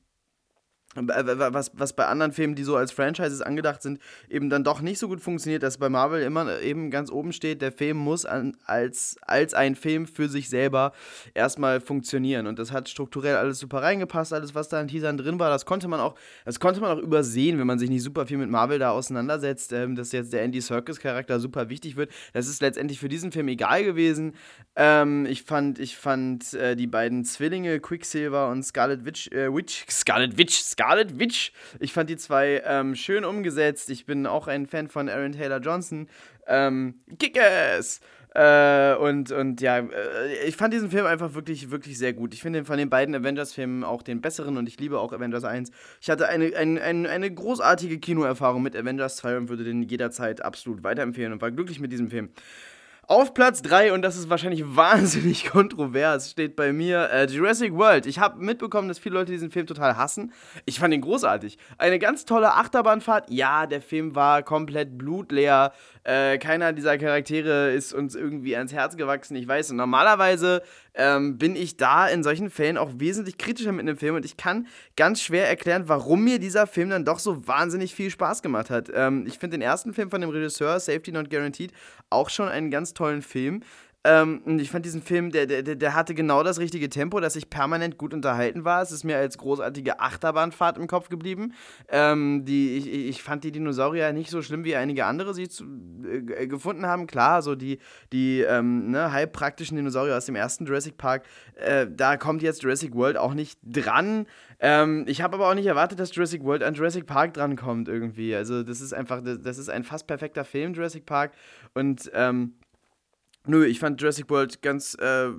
Speaker 1: was, was bei anderen Filmen, die so als Franchises angedacht sind, eben dann doch nicht so gut funktioniert, dass bei Marvel immer eben ganz oben steht, der Film muss an, als, als ein Film für sich selber erstmal funktionieren. Und das hat strukturell alles super reingepasst, alles, was da in Teasern drin war, das konnte man auch, das konnte man auch übersehen, wenn man sich nicht super viel mit Marvel da auseinandersetzt, ähm, dass jetzt der Andy Serkis-Charakter super wichtig wird. Das ist letztendlich für diesen Film egal gewesen. Ähm, ich fand, ich fand äh, die beiden Zwillinge, Quicksilver und Scarlet Witch, äh, Witch, Scarlet Witch, Scarlet Witch. Ich fand die zwei ähm, schön umgesetzt. Ich bin auch ein Fan von Aaron Taylor Johnson. Ähm, Kickers! Äh, und, und ja, äh, ich fand diesen Film einfach wirklich, wirklich sehr gut. Ich finde von den beiden Avengers-Filmen auch den besseren und ich liebe auch Avengers 1. Ich hatte eine, ein, ein, eine großartige Kinoerfahrung mit Avengers 2 und würde den jederzeit absolut weiterempfehlen und war glücklich mit diesem Film. Auf Platz 3, und das ist wahrscheinlich wahnsinnig kontrovers, steht bei mir äh, Jurassic World. Ich habe mitbekommen, dass viele Leute diesen Film total hassen. Ich fand ihn großartig. Eine ganz tolle Achterbahnfahrt. Ja, der Film war komplett blutleer. Äh, keiner dieser Charaktere ist uns irgendwie ans Herz gewachsen. Ich weiß, und normalerweise ähm, bin ich da in solchen Fällen auch wesentlich kritischer mit einem Film und ich kann ganz schwer erklären, warum mir dieser Film dann doch so wahnsinnig viel Spaß gemacht hat. Ähm, ich finde den ersten Film von dem Regisseur, Safety Not Guaranteed, auch schon einen ganz tollen Film. Ähm, ich fand diesen Film, der, der, der hatte genau das richtige Tempo, dass ich permanent gut unterhalten war. Es ist mir als großartige Achterbahnfahrt im Kopf geblieben. Ähm, die, ich, ich fand die Dinosaurier nicht so schlimm, wie einige andere sie zu, äh, gefunden haben. Klar, so die, die ähm, ne, halb praktischen Dinosaurier aus dem ersten Jurassic Park, äh, da kommt jetzt Jurassic World auch nicht dran. Ähm, ich habe aber auch nicht erwartet, dass Jurassic World an Jurassic Park drankommt irgendwie. Also das ist einfach, das ist ein fast perfekter Film, Jurassic Park. Und ähm, Nö, ich fand Jurassic World ganz äh,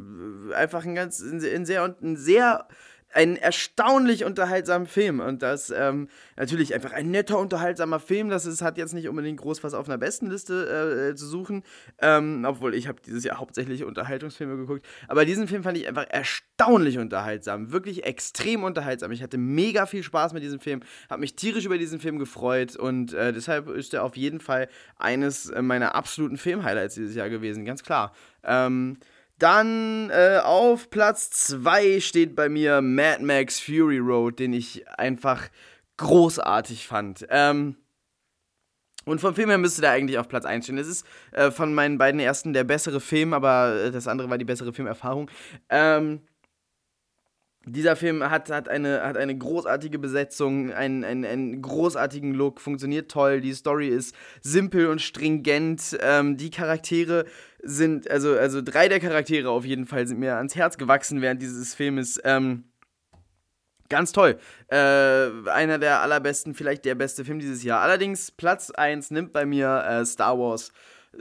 Speaker 1: einfach ein ganz ein, sehr ein sehr ein erstaunlich unterhaltsamer Film. Und das ähm, natürlich einfach ein netter, unterhaltsamer Film. Das ist, hat jetzt nicht unbedingt groß was auf einer Bestenliste äh, zu suchen. Ähm, obwohl ich habe dieses Jahr hauptsächlich Unterhaltungsfilme geguckt. Aber diesen Film fand ich einfach erstaunlich unterhaltsam. Wirklich extrem unterhaltsam. Ich hatte mega viel Spaß mit diesem Film. Habe mich tierisch über diesen Film gefreut. Und äh, deshalb ist er auf jeden Fall eines meiner absoluten Film-Highlights dieses Jahr gewesen. Ganz klar. Ähm, dann äh, auf Platz 2 steht bei mir Mad Max Fury Road, den ich einfach großartig fand. Ähm, und vom Film her müsste der eigentlich auf Platz 1 stehen. Es ist äh, von meinen beiden ersten der bessere Film, aber äh, das andere war die bessere Filmerfahrung. Ähm, dieser Film hat, hat, eine, hat eine großartige Besetzung, einen, einen, einen großartigen Look, funktioniert toll, die Story ist simpel und stringent, ähm, die Charaktere sind, also, also drei der Charaktere auf jeden Fall sind mir ans Herz gewachsen während dieses Filmes. Ähm, ganz toll. Äh, einer der allerbesten, vielleicht der beste Film dieses Jahr. Allerdings Platz 1 nimmt bei mir äh, Star Wars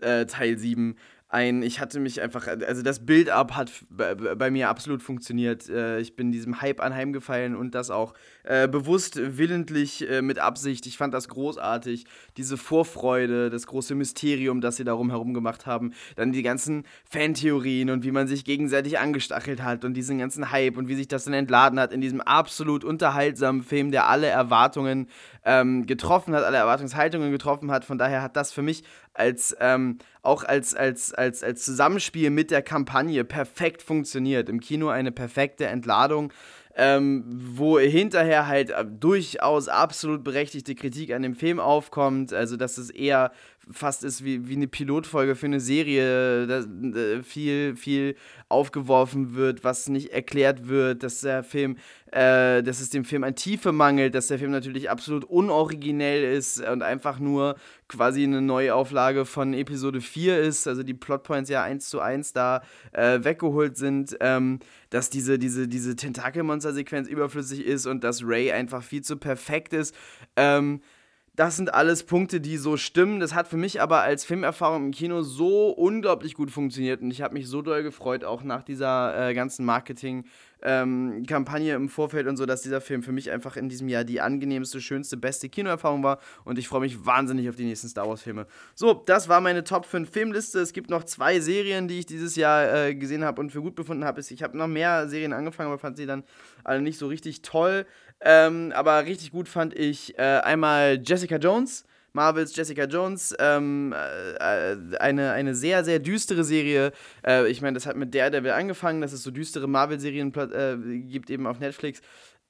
Speaker 1: äh, Teil 7 ein, ich hatte mich einfach, also das Build-up hat bei mir absolut funktioniert. Äh, ich bin diesem Hype anheimgefallen und das auch äh, bewusst, willentlich, äh, mit Absicht. Ich fand das großartig. Diese Vorfreude, das große Mysterium, das sie darum herum gemacht haben. Dann die ganzen Fantheorien und wie man sich gegenseitig angestachelt hat und diesen ganzen Hype und wie sich das dann entladen hat in diesem absolut unterhaltsamen Film, der alle Erwartungen ähm, getroffen hat, alle Erwartungshaltungen getroffen hat. Von daher hat das für mich als ähm, auch als, als, als, als Zusammenspiel mit der Kampagne perfekt funktioniert. Im Kino eine perfekte Entladung. Ähm, wo hinterher halt äh, durchaus absolut berechtigte Kritik an dem Film aufkommt. Also, dass es eher fast ist wie, wie eine Pilotfolge für eine Serie, dass viel, viel aufgeworfen wird, was nicht erklärt wird, dass der Film, äh, dass es dem Film an Tiefe mangelt, dass der Film natürlich absolut unoriginell ist und einfach nur quasi eine Neuauflage von Episode 4 ist, also die Plotpoints ja eins zu eins da äh, weggeholt sind, ähm, dass diese, diese, diese Tentakelmonster-Sequenz überflüssig ist und dass Ray einfach viel zu perfekt ist. Ähm, das sind alles Punkte, die so stimmen. Das hat für mich aber als Filmerfahrung im Kino so unglaublich gut funktioniert und ich habe mich so doll gefreut, auch nach dieser äh, ganzen Marketing- ähm, Kampagne im Vorfeld und so, dass dieser Film für mich einfach in diesem Jahr die angenehmste, schönste, beste Kinoerfahrung war und ich freue mich wahnsinnig auf die nächsten Star Wars Filme. So, das war meine Top 5 Filmliste. Es gibt noch zwei Serien, die ich dieses Jahr äh, gesehen habe und für gut befunden habe. Ich habe noch mehr Serien angefangen, aber fand sie dann alle nicht so richtig toll. Ähm, aber richtig gut fand ich äh, einmal Jessica Jones. Marvels Jessica Jones, ähm, äh, eine, eine sehr, sehr düstere Serie. Äh, ich meine, das hat mit Daredevil angefangen, dass es so düstere Marvel-Serien äh, gibt, eben auf Netflix.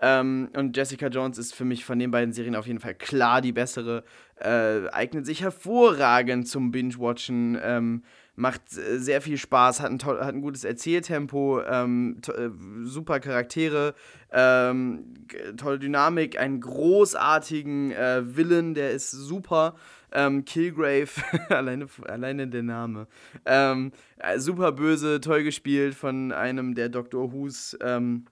Speaker 1: Ähm, und Jessica Jones ist für mich von den beiden Serien auf jeden Fall klar die bessere. Äh, eignet sich hervorragend zum Binge-Watchen. Ähm, macht sehr viel Spaß, hat ein, toll, hat ein gutes Erzähltempo, ähm, äh, super Charaktere, ähm, tolle Dynamik, einen großartigen äh, Villain, der ist super. Ähm, Killgrave, alleine, alleine der Name. Ähm, äh, super böse, toll gespielt von einem der Doctor Who's. Ähm,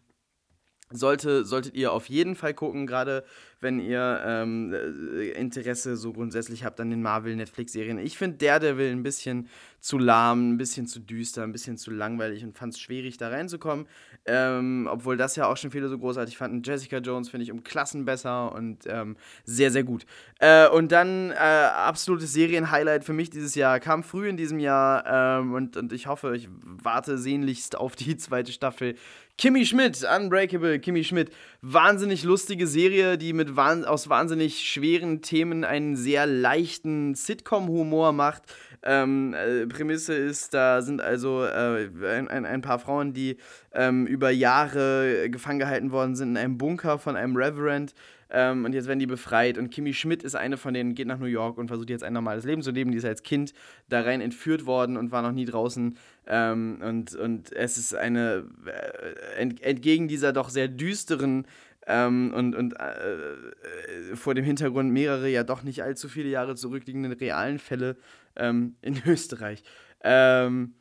Speaker 1: sollte, solltet ihr auf jeden Fall gucken, gerade wenn ihr ähm, äh, Interesse so grundsätzlich habt an den Marvel-Netflix-Serien. Ich finde Daredevil ein bisschen zu lahm, ein bisschen zu düster, ein bisschen zu langweilig und fand es schwierig, da reinzukommen. Ähm, obwohl das ja auch schon viele so großartig fanden. Jessica Jones finde ich um Klassen besser und ähm, sehr, sehr gut. Äh, und dann äh, absolutes Serien-Highlight für mich dieses Jahr, kam früh in diesem Jahr ähm, und, und ich hoffe, ich warte sehnlichst auf die zweite Staffel. Kimmy Schmidt, Unbreakable, Kimmy Schmidt. Wahnsinnig lustige Serie, die mit aus wahnsinnig schweren Themen einen sehr leichten Sitcom-Humor macht. Ähm, äh, Prämisse ist, da sind also äh, ein, ein, ein, paar Frauen, die ähm, über Jahre gefangen gehalten worden sind in einem Bunker von einem Reverend. Ähm, und jetzt werden die befreit. Und Kimi Schmidt ist eine von denen, geht nach New York und versucht jetzt ein normales Leben zu leben. Die ist als Kind da rein entführt worden und war noch nie draußen. Ähm, und, und es ist eine, äh, ent, entgegen dieser doch sehr düsteren ähm, und und äh, äh, vor dem Hintergrund mehrere ja doch nicht allzu viele Jahre zurückliegenden realen Fälle ähm, in Österreich. Ähm,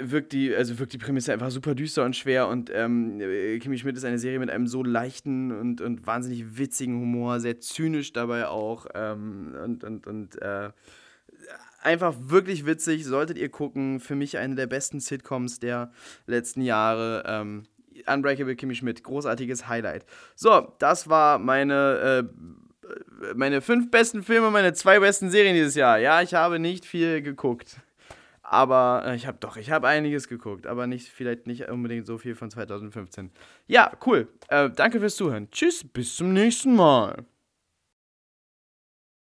Speaker 1: wirkt die, also wirkt die Prämisse einfach super düster und schwer und ähm, Kimi Schmidt ist eine Serie mit einem so leichten und, und wahnsinnig witzigen Humor, sehr zynisch dabei auch ähm, und, und, und äh, einfach wirklich witzig, solltet ihr gucken. Für mich eine der besten Sitcoms der letzten Jahre. Ähm, Unbreakable Kimmy Schmidt, großartiges Highlight. So, das war meine, äh, meine fünf besten Filme, meine zwei besten Serien dieses Jahr. Ja, ich habe nicht viel geguckt. Aber äh, ich habe doch, ich habe einiges geguckt, aber nicht, vielleicht nicht unbedingt so viel von 2015. Ja, cool. Äh, danke fürs Zuhören. Tschüss, bis zum nächsten Mal.